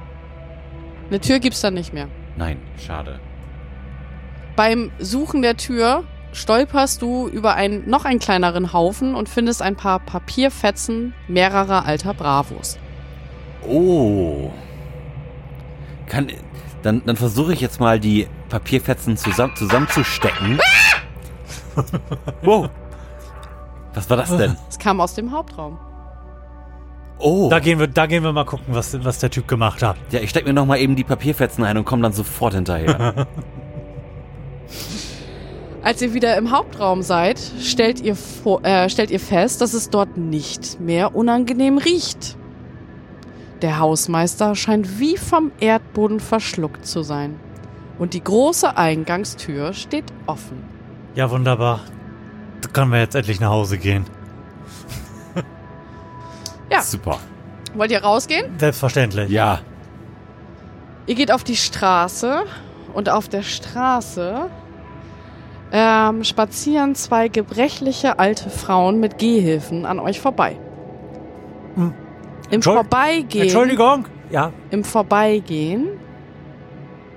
Eine Tür gibt's dann nicht mehr. Nein, schade. Beim Suchen der Tür stolperst du über einen noch einen kleineren Haufen und findest ein paar Papierfetzen mehrerer alter Bravos. Oh. Kann. Dann, dann versuche ich jetzt mal die Papierfetzen zusammen, zusammenzustecken. wow. Was war das denn? Es kam aus dem Hauptraum. Oh. Da gehen wir, da gehen wir mal gucken, was, was der Typ gemacht hat. Ja, ich stecke mir nochmal eben die Papierfetzen ein und komme dann sofort hinterher. Als ihr wieder im Hauptraum seid, stellt ihr, vor, äh, stellt ihr fest, dass es dort nicht mehr unangenehm riecht. Der Hausmeister scheint wie vom Erdboden verschluckt zu sein. Und die große Eingangstür steht offen. Ja, wunderbar. Da können wir jetzt endlich nach Hause gehen. Ja. Super. Wollt ihr rausgehen? Selbstverständlich. Ja. Ihr geht auf die Straße und auf der Straße ähm, spazieren zwei gebrechliche alte Frauen mit Gehhilfen an euch vorbei. Im Entschuld- Vorbeigehen. Entschuldigung. Ja, Im Vorbeigehen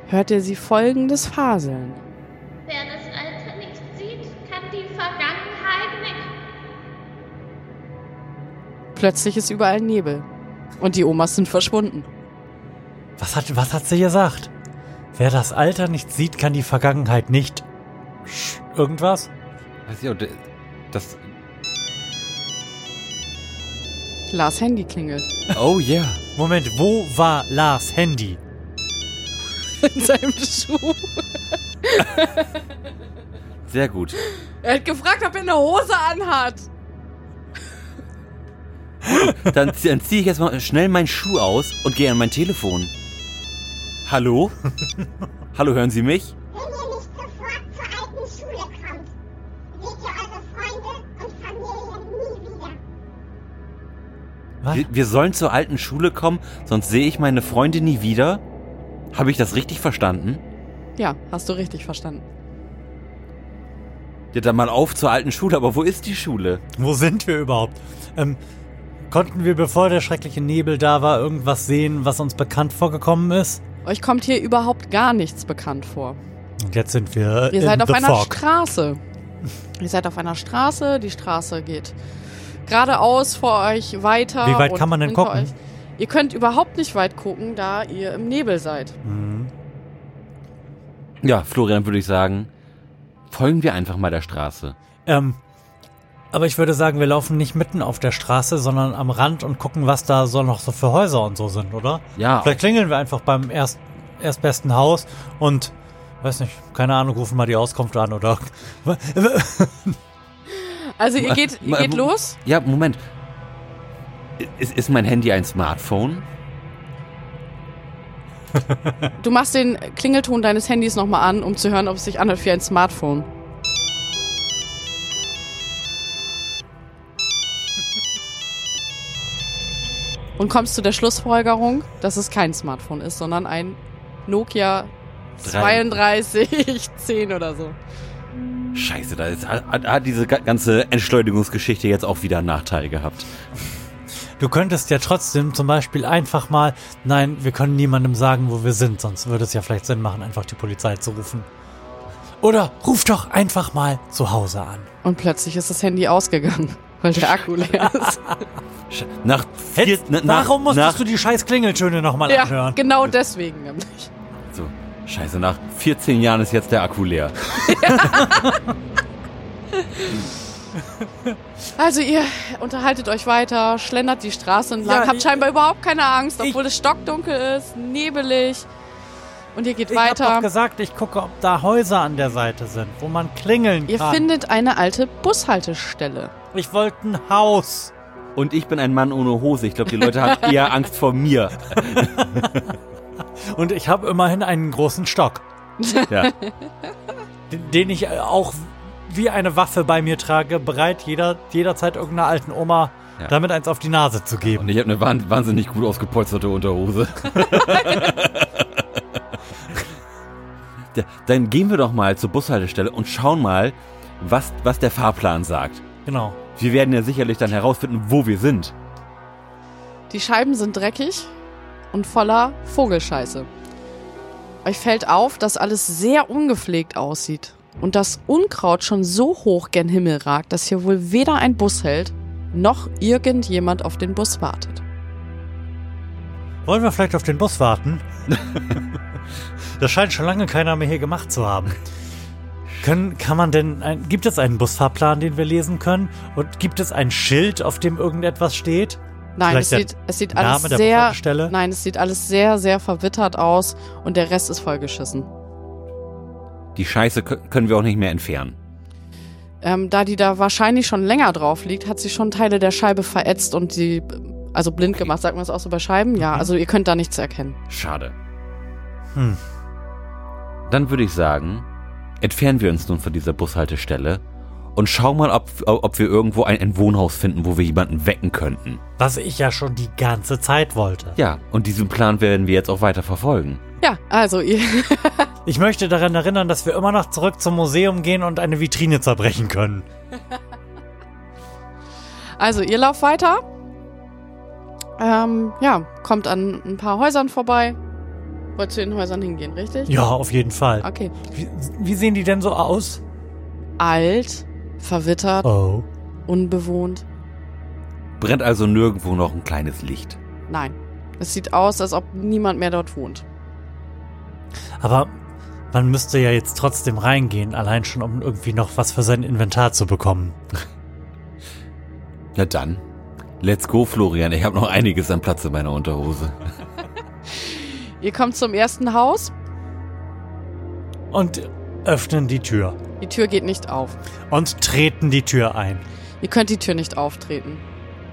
hört ihr sie folgendes faseln. Wer das Alte nicht sieht, kann die Vergangenheit nicht. Plötzlich ist überall Nebel. Und die Omas sind verschwunden. was hat, was hat sie gesagt? Wer das Alter nicht sieht, kann die Vergangenheit nicht. Sch irgendwas? Weiß ich das. Lars Handy klingelt. Oh yeah. Moment, wo war Lars Handy? In seinem Schuh. Sehr gut. Er hat gefragt, ob er eine Hose anhat. Dann, dann ziehe ich jetzt mal schnell meinen Schuh aus und gehe an mein Telefon. Hallo? Hallo, hören Sie mich? Wir, wir sollen zur alten Schule kommen, sonst sehe ich meine Freunde nie wieder? Habe ich das richtig verstanden? Ja, hast du richtig verstanden. Ja, dann mal auf zur alten Schule, aber wo ist die Schule? Wo sind wir überhaupt? Ähm, konnten wir, bevor der schreckliche Nebel da war, irgendwas sehen, was uns bekannt vorgekommen ist? Euch kommt hier überhaupt gar nichts bekannt vor. Und jetzt sind wir Ihr in seid auf the einer fog. Straße. Ihr seid auf einer Straße, die Straße geht geradeaus vor euch weiter. Wie weit und kann man denn gucken? Euch. Ihr könnt überhaupt nicht weit gucken, da ihr im Nebel seid. Mhm. Ja, Florian würde ich sagen, folgen wir einfach mal der Straße. Ähm, aber ich würde sagen, wir laufen nicht mitten auf der Straße, sondern am Rand und gucken, was da so noch so für Häuser und so sind, oder? Ja, Vielleicht klingeln wir einfach beim erst, erstbesten Haus und, weiß nicht, keine Ahnung, rufen mal die Auskunft an oder. Also ihr geht, ihr geht los. ja, Moment. Ist, ist mein Handy ein Smartphone? Du machst den Klingelton deines Handys nochmal an, um zu hören, ob es sich anhört wie ein Smartphone. Und kommst zu der Schlussfolgerung, dass es kein Smartphone ist, sondern ein Nokia Drei. 3210 oder so. Scheiße, da ist, hat, hat diese ga- ganze Entschleunigungsgeschichte jetzt auch wieder einen Nachteil gehabt. Du könntest ja trotzdem zum Beispiel einfach mal, nein, wir können niemandem sagen, wo wir sind, sonst würde es ja vielleicht Sinn machen, einfach die Polizei zu rufen. Oder ruf doch einfach mal zu Hause an. Und plötzlich ist das Handy ausgegangen, weil der Akku leer ist. Nach vier, Hätt, na, nach, warum musstest nach, du die scheiß Klingeltöne nochmal ja, anhören? genau deswegen nämlich. Scheiße, nach 14 Jahren ist jetzt der Akku leer. Also ihr unterhaltet euch weiter, schlendert die Straße entlang, Ja, habt ich- scheinbar überhaupt keine Angst, ich- obwohl es stockdunkel ist, nebelig. Und ihr geht Ich hab doch weiter. gesagt, ich gucke, ob da Häuser an der Seite sind, wo man klingeln Ihr kann. findet eine alte Bushaltestelle. ich wollte ein Haus. Und ich bin ein Mann ohne Hose. Ich glaube, die Leute haben eher Angst vor mir. Und ich habe immerhin einen großen Stock, Ja. den, den ich auch wie eine Waffe bei mir trage, bereit jeder, jederzeit irgendeiner alten Oma Ja. damit eins auf die Nase zu geben. Und ich habe eine wahn- wahnsinnig gut ausgepolsterte Unterhose. Dann gehen wir doch mal zur Bushaltestelle und schauen mal, was, was der Fahrplan sagt. Genau. Wir werden ja sicherlich dann herausfinden, wo wir sind. Die Scheiben sind dreckig und voller Vogelscheiße. Euch fällt auf, dass alles sehr ungepflegt aussieht und das Unkraut schon so hoch gen Himmel ragt, dass hier wohl weder ein Bus hält, noch irgendjemand auf den Bus wartet. Wollen wir vielleicht auf den Bus warten? das scheint schon lange keiner mehr hier gemacht zu haben. Können, kann man denn, ein, gibt es einen Busfahrplan, den wir lesen können? Und gibt es ein Schild, auf dem irgendetwas steht? Nein, es sieht, es sieht Name alles der sehr, nein, es sieht alles sehr, sehr verwittert aus und der Rest ist vollgeschissen. Die Scheiße kö- können wir auch nicht mehr entfernen. Ähm, da die da wahrscheinlich schon länger drauf liegt, hat sie schon Teile der Scheibe verätzt und sie, also blind gemacht. Sagt man das auch so bei Scheiben? Ja, also ihr könnt da nichts erkennen. Schade. Hm. Dann würde ich sagen, entfernen wir uns nun von dieser Bushaltestelle und schauen mal, ob, ob wir irgendwo ein, ein Wohnhaus finden, wo wir jemanden wecken könnten. Was ich ja schon die ganze Zeit wollte. Ja, und diesen Plan werden wir jetzt auch weiter verfolgen. Ja, also ihr, Ich möchte daran erinnern, dass wir immer noch zurück zum Museum gehen und eine Vitrine zerbrechen können. also ihr lauft weiter Ähm, ja, kommt an ein paar Häusern vorbei. Wollt zu den Häusern hingehen, richtig? Ja, auf jeden Fall. Okay. Wie, wie sehen die denn so aus? Alt, verwittert, Oh. unbewohnt. Brennt also nirgendwo noch ein kleines Licht. Nein. Es sieht aus, als ob niemand mehr dort wohnt. Aber man müsste ja jetzt trotzdem reingehen, allein schon, um irgendwie noch was für sein Inventar zu bekommen. Na dann. Let's go, Florian. Ich habe noch einiges an Platz in meiner Unterhose. Ihr kommt zum ersten Haus. Und öffnen die Tür. Die Tür geht nicht auf. Und treten die Tür ein. Ihr könnt die Tür nicht auftreten.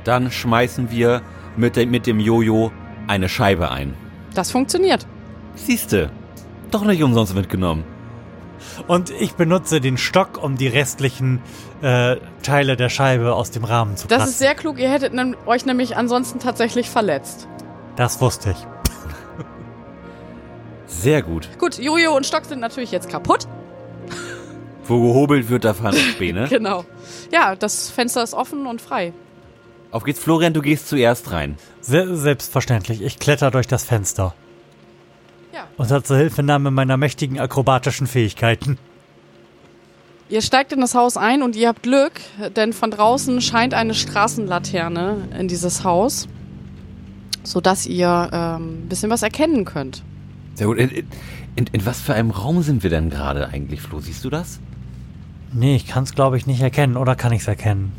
Dann schmeißen wir mit, de mit dem Jojo eine Scheibe ein. Das funktioniert. Siehste, doch nicht umsonst mitgenommen. Und ich benutze den Stock, um die restlichen äh, Teile der Scheibe aus dem Rahmen zu Das passen. ist sehr klug. Ihr hättet euch nämlich ansonsten tatsächlich verletzt. das wusste ich. Sehr gut. Gut, Jojo und Stock sind natürlich jetzt kaputt. Wo gehobelt wird, da fahren Späne. Genau. Ja, das Fenster ist offen und frei. Auf geht's, Florian, du gehst zuerst rein. Se selbstverständlich. Ich kletter durch das Fenster. Ja. Unter Zuhilfenahme meiner mächtigen akrobatischen Fähigkeiten. Ihr steigt in das Haus ein und ihr habt Glück, denn von draußen scheint eine Straßenlaterne in dieses Haus, sodass ihr ähm, ein bisschen was erkennen könnt. Sehr gut. In, in, in was für einem Raum sind wir denn gerade eigentlich, Flo? Siehst du das? Nee, ich kann es, glaube ich, nicht erkennen. Oder kann ich es erkennen?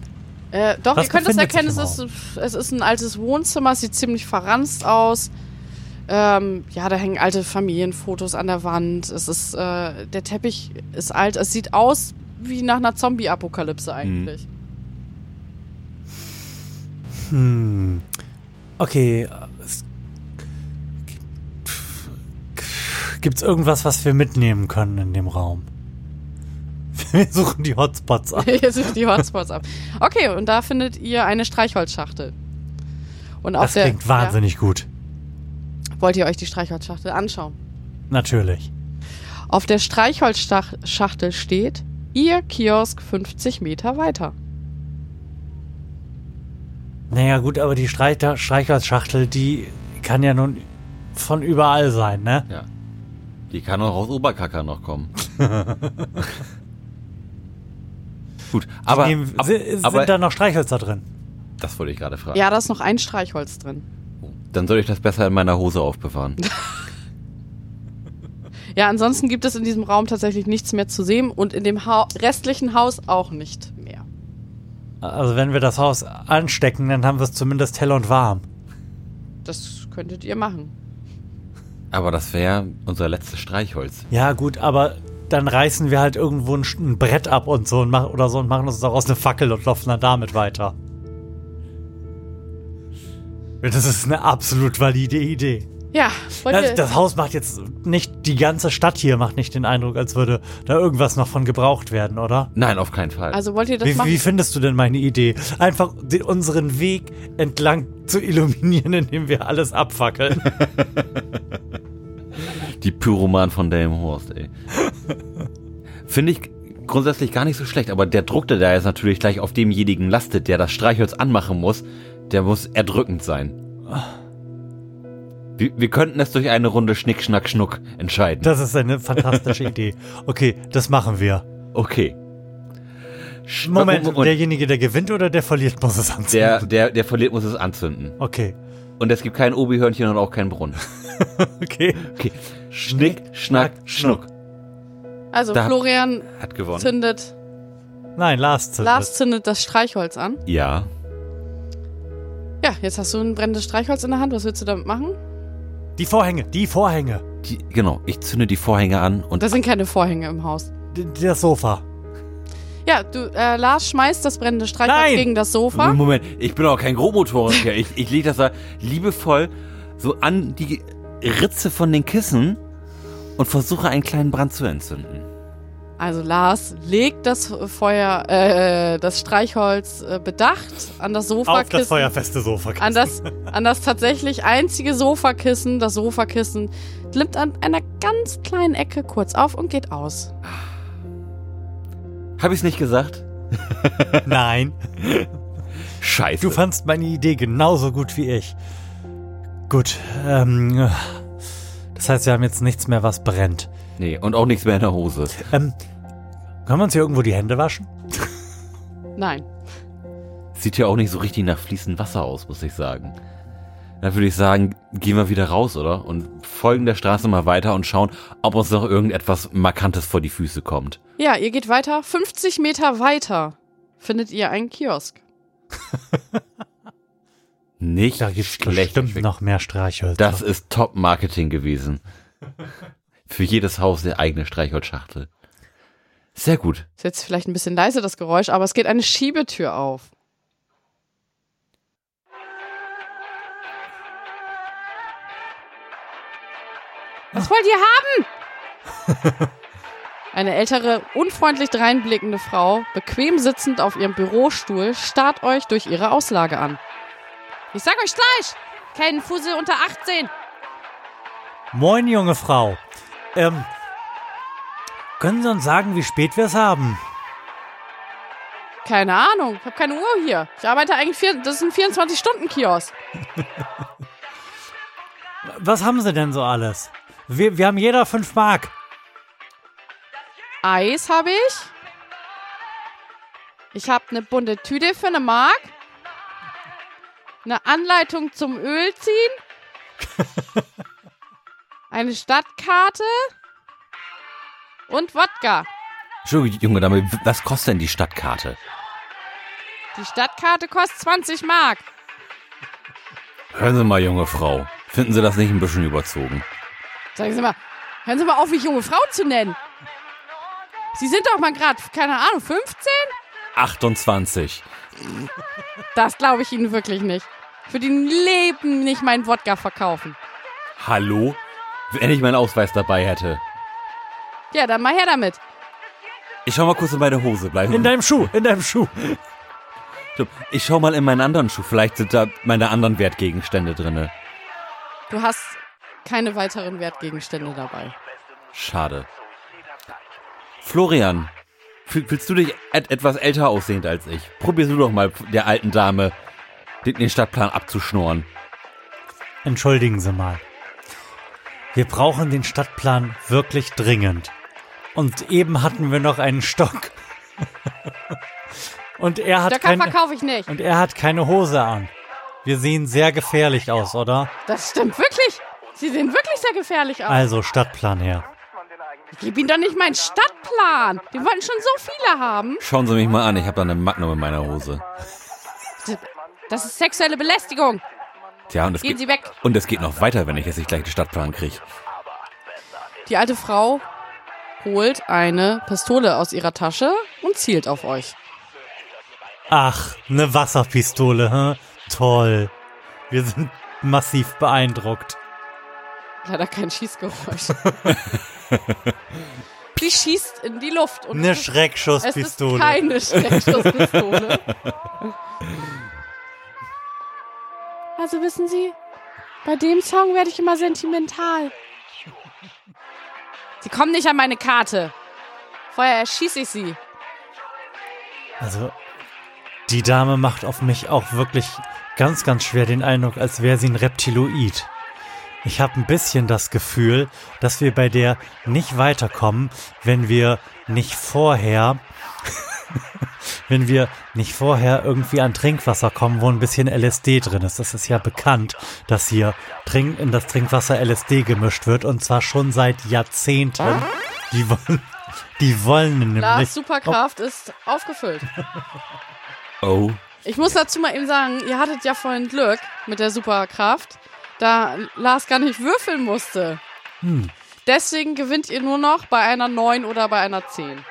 Äh, doch, Was ihr könnt es erkennen, es ist, es ist ein altes Wohnzimmer, es sieht ziemlich verranzt aus. Ähm, ja, da hängen alte Familienfotos an der Wand. Es ist, äh, der Teppich ist alt. Es sieht aus wie nach einer Zombie-Apokalypse eigentlich. Hm. Okay. es- Gibt's irgendwas, was wir mitnehmen können in dem Raum? Wir suchen die Hotspots ab. Ihr sucht die Hotspots ab. Okay, und da findet ihr eine Streichholzschachtel. Und auf Das der, klingt wahnsinnig gut. Ja, wollt ihr euch die Streichholzschachtel anschauen? Natürlich. Auf der Streichholzschachtel steht, ihr Kiosk 50 Meter weiter. Naja, gut, aber die Streich- Streichholzschachtel, die kann ja nun von überall sein, ne? Ja. Die kann auch aus Oberkacker noch kommen. Gut, aber, Nehmen, ab- si- sind aber da noch Streichhölzer drin? das wollte ich gerade fragen. Ja, da ist noch ein Streichholz drin. Dann soll ich das besser in meiner Hose aufbewahren. Ja, ansonsten gibt es in diesem Raum tatsächlich nichts mehr zu sehen und in dem ha restlichen Haus auch nicht mehr. Also wenn wir das Haus anstecken, dann haben wir es zumindest hell und warm. Das könntet ihr machen. Aber das wäre unser letztes Streichholz. Ja, gut, aber dann reißen wir halt irgendwo ein, ein Brett ab und so und mach, oder so und machen uns daraus eine Fackel und laufen dann damit weiter. Das ist eine absolut valide Idee. Ja, wollt ihr, Das, das Haus macht jetzt nicht, die ganze Stadt hier macht nicht den Eindruck, als würde da irgendwas noch von gebraucht werden, oder? Nein, auf keinen Fall. also wollt ihr das Wie, machen? wie findest du denn meine Idee? Einfach den, unseren Weg entlang zu illuminieren, indem wir alles abfackeln. Die Pyroman von Delmenhorst, ey. Finde ich grundsätzlich gar nicht so schlecht, aber der Druck, der da jetzt natürlich gleich auf demjenigen lastet, der das Streichholz anmachen muss, der muss erdrückend sein. Wir, wir könnten es durch eine Runde Schnick, Schnack, Schnuck entscheiden. Das ist eine fantastische Idee. Okay, das machen wir. okay. Moment, und- und derjenige, der gewinnt oder der verliert, muss es anziehen. der, der, der verliert, muss es anzünden. Okay, Und es gibt kein Obi-Hörnchen und auch keinen Brunnen. okay. Okay. Schnick, Schnack, Schnuck. Also Da- Florian Hat gewonnen. zündet, Nein, Lars zündet. Lars zündet das Streichholz an. Ja. Ja, jetzt hast du ein brennendes Streichholz in der Hand. Was willst du damit machen? Die Vorhänge, die Vorhänge. Die, genau, ich zünde die Vorhänge an und Da sind keine Vorhänge im Haus. D das Sofa. Ja, du, äh, Lars schmeißt das brennende Streichholz Nein! gegen das Sofa. Moment, ich bin auch kein Grobmotoriker. Ich, ich lege das da liebevoll so an die Ritze von den Kissen und versuche einen kleinen Brand zu entzünden. Also Lars legt das Feuer, äh, das Streichholz äh, bedacht an das Auf Sofakissen. das feuerfeste Sofa. an das, an das tatsächlich einzige Sofakissen. Das Sofakissen nimmt an einer ganz kleinen Ecke kurz auf und geht aus. Hab ich's nicht gesagt? Nein, Scheiße. du fandst meine Idee genauso gut wie ich. Gut, ähm, das heißt, wir haben jetzt nichts mehr, was brennt. Nee, und auch nichts mehr in der Hose. Ähm, können wir uns hier irgendwo die Hände waschen? Nein. Sieht ja auch nicht so richtig nach fließendem Wasser aus, muss ich sagen. Dann würde ich sagen, gehen wir wieder raus, oder? Und folgen der Straße mal weiter und schauen, ob uns noch irgendetwas Markantes vor die Füße kommt. Ja, ihr geht weiter. 50 Meter weiter findet ihr einen Kiosk. Nicht Da gibt's schlecht. bestimmt noch mehr Streichhölzer. Das ist Top-Marketing gewesen. Für jedes Haus eine eigene Streichholzschachtel. Sehr gut. Ist jetzt vielleicht ein bisschen leise das Geräusch, aber es geht eine Schiebetür auf. Was wollt ihr haben? Eine ältere, unfreundlich dreinblickende Frau, bequem sitzend auf ihrem Bürostuhl, starrt euch durch ihre Auslage an. Ich sag euch gleich, keinen Fussel unter 18. Moin, junge Frau. Ähm, können Sie uns sagen, wie spät wir es haben? Keine Ahnung, ich habe keine Uhr hier. Ich arbeite eigentlich, vier, das ist ein 24-Stunden-Kiosk. Was haben Sie denn so alles? Wir, wir haben jeder fünf Mark. Eis habe ich. Ich habe eine bunte Tüte für eine Mark. Eine Anleitung zum Ölziehen. Eine Stadtkarte. Und Wodka. Entschuldigung, junge Dame, was kostet denn die Stadtkarte? Die Stadtkarte kostet 20 Mark. Hören Sie mal, junge Frau. Finden Sie das nicht ein bisschen überzogen? Sagen Sie mal, hören Sie mal auf, mich junge Frau zu nennen. Sie sind doch mal gerade, keine Ahnung, 15? 28. Das glaube ich Ihnen wirklich nicht. Für den Leben nicht meinen Wodka verkaufen. Hallo? Wenn ich meinen Ausweis dabei hätte. Ja, dann mal her damit. Ich schau mal kurz in meine Hose. Bleiben In deinem Schuh, in deinem Schuh. Ich schau mal in meinen anderen Schuh. Vielleicht sind da meine anderen Wertgegenstände drinne. Du hast keine weiteren Wertgegenstände dabei. Schade. Florian, fühl- fühlst du dich et etwas älter aussehend als ich? Probierst du doch mal der alten Dame den, Stadtplan abzuschnorren. Entschuldigen Sie mal. Wir brauchen den Stadtplan wirklich dringend. Und eben hatten wir noch einen Stock. Und er hat Stöcker keine, verkaufe ich nicht. und er hat keine Hose an. Wir sehen sehr gefährlich aus, oder? Das stimmt wirklich. Sie sehen wirklich sehr gefährlich aus. Also Stadtplan her. Ich gebe Ihnen doch nicht meinen Stadtplan. Den wollten schon so viele haben. Schauen Sie mich mal an, ich habe da eine Magnum in meiner Hose. Das ist sexuelle Belästigung. Tja, und es Gehen geht, Sie weg. und es geht noch weiter, wenn ich jetzt nicht gleich den Stadtplan kriege. Die alte Frau holt eine Pistole aus ihrer Tasche und zielt auf euch. Ach, eine Wasserpistole, hä? Toll. Wir sind massiv beeindruckt. Leider kein Schießgeräusch. Sie schießt in die Luft und Eine ist- es ist Schreckschusspistole. keine Schreckschusspistole. Also wissen Sie, bei dem Song werde ich immer sentimental. Sie kommen nicht an meine Karte. Vorher erschieße ich sie. Also, die Dame macht auf mich auch wirklich ganz, ganz schwer den Eindruck, als wäre sie ein Reptiloid. Ich habe ein bisschen das Gefühl, dass wir bei der nicht weiterkommen, wenn wir nicht vorher, wenn wir nicht vorher irgendwie an Trinkwasser kommen, wo ein bisschen LSD drin ist. Das ist ja bekannt, dass hier Trink in das Trinkwasser LSD gemischt wird und zwar schon seit Jahrzehnten. Die wollen, die wollen nämlich. Lars Superkraft ist aufgefüllt. Oh. Ich muss dazu mal eben sagen, ihr hattet ja vorhin Glück mit der Superkraft, da Lars gar nicht würfeln musste. Hm. Deswegen gewinnt ihr nur noch bei einer 9 oder bei einer 10.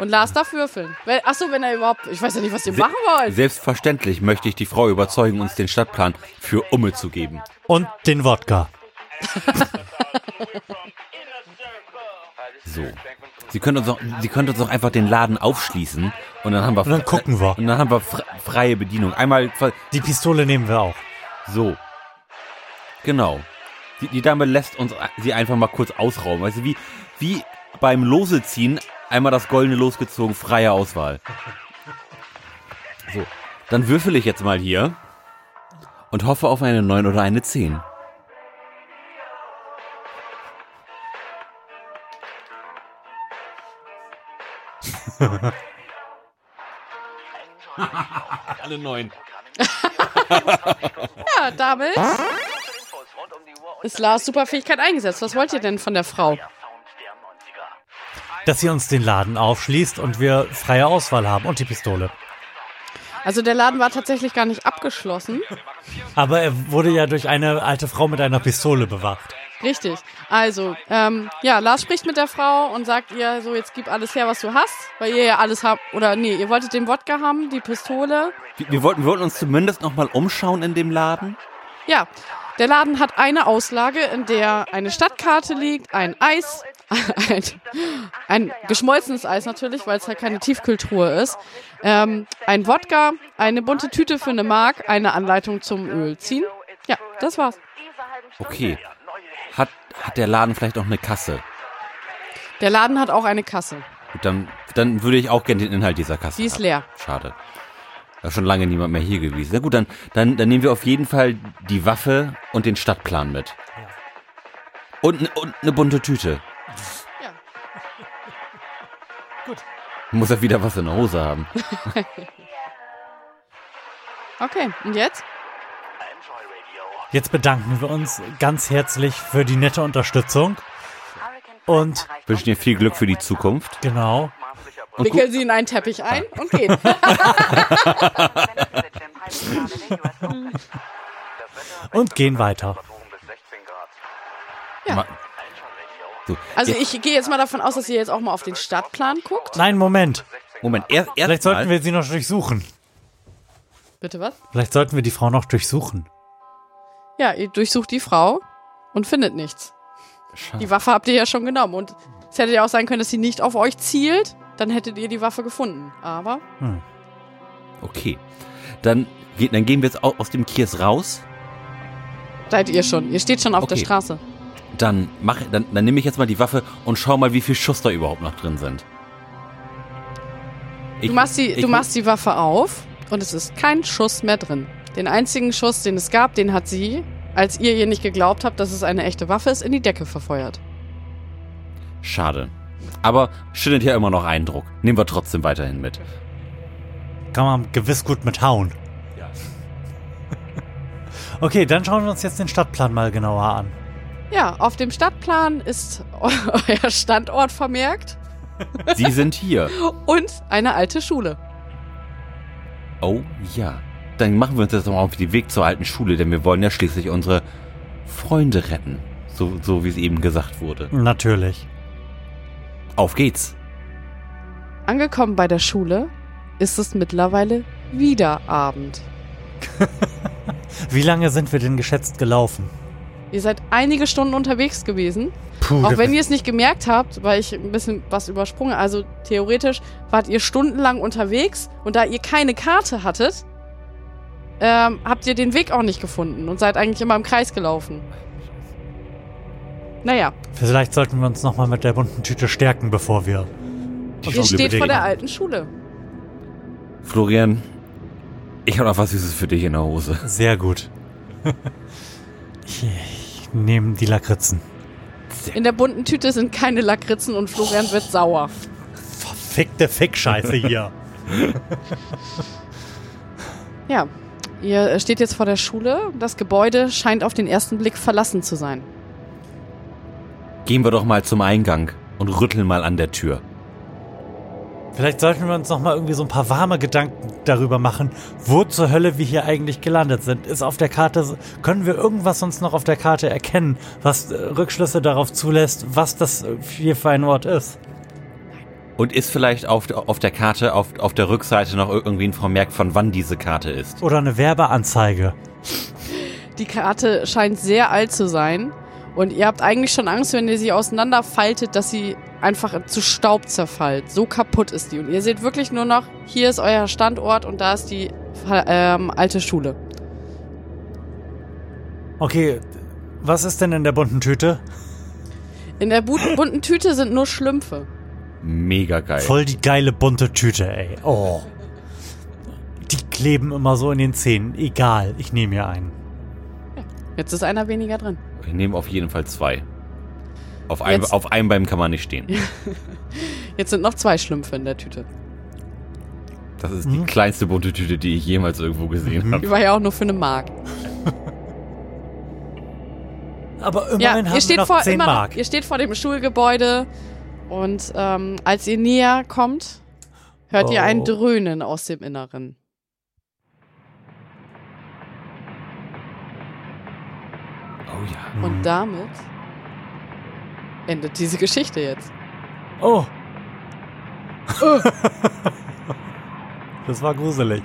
Und Lars darf würfeln. Wenn- Achso, wenn er überhaupt. Ich weiß ja nicht, was ihr Se- machen wollt. Selbstverständlich möchte ich die Frau überzeugen, uns den Stadtplan für Umme zu geben. Und den Wodka. So. Sie könnte uns auch, sie könnte uns auch einfach den Laden aufschließen und dann haben wir Und dann gucken wir. und dann haben wir fre- freie Bedienung. Einmal Die Pistole nehmen wir auch. so. Genau. Die, die Dame lässt uns sie einfach mal kurz ausrauben. Weißt du, wie, wie beim Loseziehen einmal das goldene losgezogen, freie Auswahl. So. Dann würfel ich jetzt mal hier. und hoffe auf eine 9 oder eine 10. Alle neun. Ja, damit ist Lars Superfähigkeit eingesetzt. Was wollt ihr denn von der Frau? Dass sie uns den Laden aufschließt und wir freie Auswahl haben und die Pistole. Also der Laden war tatsächlich gar nicht abgeschlossen. Aber er wurde ja durch eine alte Frau mit einer Pistole bewacht. Richtig. Also, ähm, ja, Lars spricht mit der Frau und sagt ihr so, jetzt gib alles her, was du hast, weil ihr ja alles habt, oder nee, ihr wolltet den Wodka haben, die Pistole. Wir, wir, wollten, wir wollten uns zumindest noch mal umschauen in dem Laden. Ja, der Laden hat eine Auslage, in der eine Stadtkarte liegt, ein Eis, ein, ein geschmolzenes Eis natürlich, weil es halt keine Tiefkühltruhe ist, ähm, ein Wodka, eine bunte Tüte für eine Mark, eine Anleitung zum Öl ziehen. Ja, das war's. Okay. Hat, hat der Laden vielleicht auch eine Kasse? Der Laden hat auch eine Kasse. Gut, dann, dann würde ich auch gerne den Inhalt dieser Kasse Die ist haben. leer. Schade. Da ist schon lange niemand mehr hier gewesen. Na gut, dann, dann, dann nehmen wir auf jeden Fall die Waffe und den Stadtplan mit. Und, und eine bunte Tüte. Ja. Muss er wieder was in der Hose haben. Okay, und jetzt? Jetzt bedanken wir uns ganz herzlich für die nette Unterstützung. Und Wünschen dir viel Glück für die Zukunft. genau, Und Wickeln sie in einen Teppich ein und gehen. und gehen weiter. Ja. So, Also ich gehe jetzt mal davon aus, dass ihr jetzt auch mal auf den Stadtplan guckt. Nein, Moment. Moment, erst, erst Vielleicht sollten mal, wir sie noch durchsuchen. Bitte was? Vielleicht sollten wir die Frau noch durchsuchen. Ja, ihr durchsucht die Frau und findet nichts. Schade. Die Waffe habt ihr ja schon genommen und es hätte ja auch sein können, dass sie nicht auf euch zielt. Dann hättet ihr die Waffe gefunden. Aber Okay. Dann, dann gehen wir jetzt au- aus dem Kies raus. seid ihr schon. Ihr steht schon auf der Okay. Straße. Dann, mach, dann, dann nehme ich jetzt mal die Waffe und schau mal, wie viel Schuss da überhaupt noch drin sind. Ich- Du machst, die, ich- du machst die Waffe auf und es ist kein Schuss mehr drin. Den einzigen Schuss, den es gab, den hat sie, als ihr ihr nicht geglaubt habt, dass es eine echte Waffe ist, in die Decke verfeuert. Schade. Aber schüttet ja immer noch Eindruck. Nehmen wir trotzdem weiterhin mit. Kann man gewiss gut mit hauen. Okay, dann schauen wir uns jetzt den Stadtplan mal genauer an. Ja, auf dem Stadtplan ist euer Standort vermerkt Sie sind hier. und eine alte Schule. Oh ja. Dann machen wir uns jetzt mal auf den Weg zur alten Schule, denn wir wollen ja schließlich unsere Freunde retten. So, so wie es eben gesagt wurde. Natürlich. Auf geht's. Angekommen bei der Schule ist es mittlerweile wieder Abend. Wie lange sind wir denn geschätzt gelaufen? Ihr seid einige Stunden unterwegs gewesen. Puh, Auch wenn ihr es nicht gemerkt habt, weil ich ein bisschen was übersprungen. Also theoretisch wart ihr stundenlang unterwegs und da ihr keine Karte hattet, ähm, habt ihr den Weg auch nicht gefunden und seid eigentlich immer im Kreis gelaufen. Naja, Vielleicht sollten wir uns nochmal mit der bunten Tüte stärken, bevor wir. Die ihr steht vor der alten Schule. Florian, ich habe noch was Süßes für dich in der Hose. Sehr gut. ich ich nehme die Lakritzen. In der bunten Tüte sind keine Lakritzen und Florian wird sauer. Verfickte Fick-Scheiße hier. Ja, ihr steht jetzt vor der Schule. Das Gebäude scheint auf den ersten Blick verlassen zu sein. Gehen wir doch mal zum Eingang und rütteln mal an der Tür. Vielleicht sollten wir uns nochmal irgendwie so ein paar warme Gedanken darüber machen, wo zur Hölle wir hier eigentlich gelandet sind. Ist auf der Karte, können wir irgendwas uns noch auf der Karte erkennen, was äh, Rückschlüsse darauf zulässt, was das äh, hier für ein Ort ist? Und ist vielleicht auf, auf der Karte, auf, auf der Rückseite noch irgendwie ein Vermerk, von wann diese Karte ist? Oder eine Werbeanzeige? Die Karte scheint sehr alt zu sein. Und ihr habt eigentlich schon Angst, wenn ihr sie auseinanderfaltet, dass sie einfach zu Staub zerfällt. So kaputt ist die. Und ihr seht wirklich nur noch, hier ist euer Standort und da ist die ähm, alte Schule. Okay, was ist denn in der bunten Tüte? In der bu bunten Tüte sind nur Schlümpfe. Mega geil. Voll die geile bunte Tüte, ey. Oh. Die kleben immer so in den Zähnen. Egal, ich nehme mir einen. Jetzt ist einer weniger drin. Ich nehme auf jeden Fall zwei. Auf, einem, Jetzt- auf einem Bein kann man nicht stehen. Jetzt sind noch zwei Schlümpfe in der Tüte. Das ist Mhm. die kleinste bunte Tüte, die ich jemals irgendwo gesehen habe. Die war ja auch nur für eine Mark. Aber immerhin Ja, haben ihr wir steht, noch vor, 10 immer noch, Mark. ihr steht vor dem Schulgebäude und ähm, als ihr näher kommt, hört ihr ein Oh. Dröhnen aus dem Inneren. Oh ja. Und damit endet diese Geschichte jetzt. Oh. das war gruselig.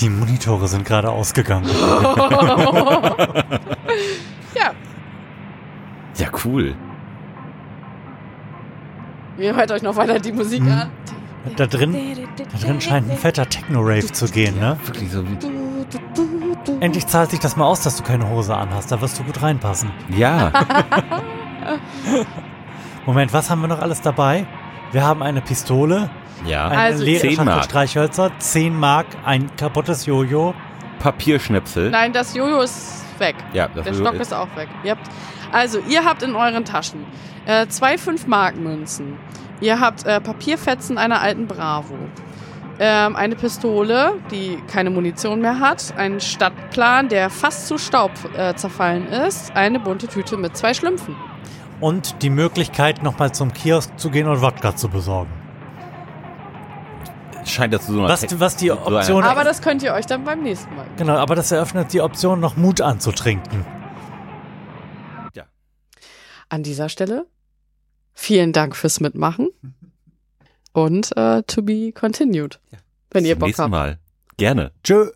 Die Monitore sind gerade ausgegangen. Ja, Ja, cool. ihr hört euch noch weiter die Musik Mhm. an. Da drin, da drin scheint ein fetter Techno-Rave zu gehen, ne? Wirklich so wie. Endlich zahlt sich das mal aus, dass du keine Hose anhast. Da wirst du gut reinpassen. Ja. Moment, was haben wir noch alles dabei? Wir haben eine Pistole, Ja. eine Also- leere 10 Schachtel Mark. Streichhölzer, 10 Mark, ein kaputtes Jojo. Papierschnipsel. Nein, das Jojo ist weg. Ja, das Der Jojo Stock ist auch weg. Ihr habt, also, ihr habt in euren Taschen äh, zwei 5-Mark-Münzen. Ihr habt äh, Papierfetzen einer alten Bravo. Ähm, eine Pistole, die keine Munition mehr hat. Einen Stadtplan, der fast zu Staub äh, zerfallen ist. Eine bunte Tüte mit zwei Schlümpfen. Und die Möglichkeit, nochmal zum Kiosk zu gehen und Wodka zu besorgen. Scheint das zu so einer Was, was die so Option. Aber das könnt ihr euch dann beim nächsten Mal. genau, aber das eröffnet die Option, noch Mut anzutrinken. An dieser Stelle vielen Dank fürs Mitmachen. Und äh, to be continued. Ja. Wenn Bis ihr zum Bock nächsten habt. Mal. Gerne. Tschö.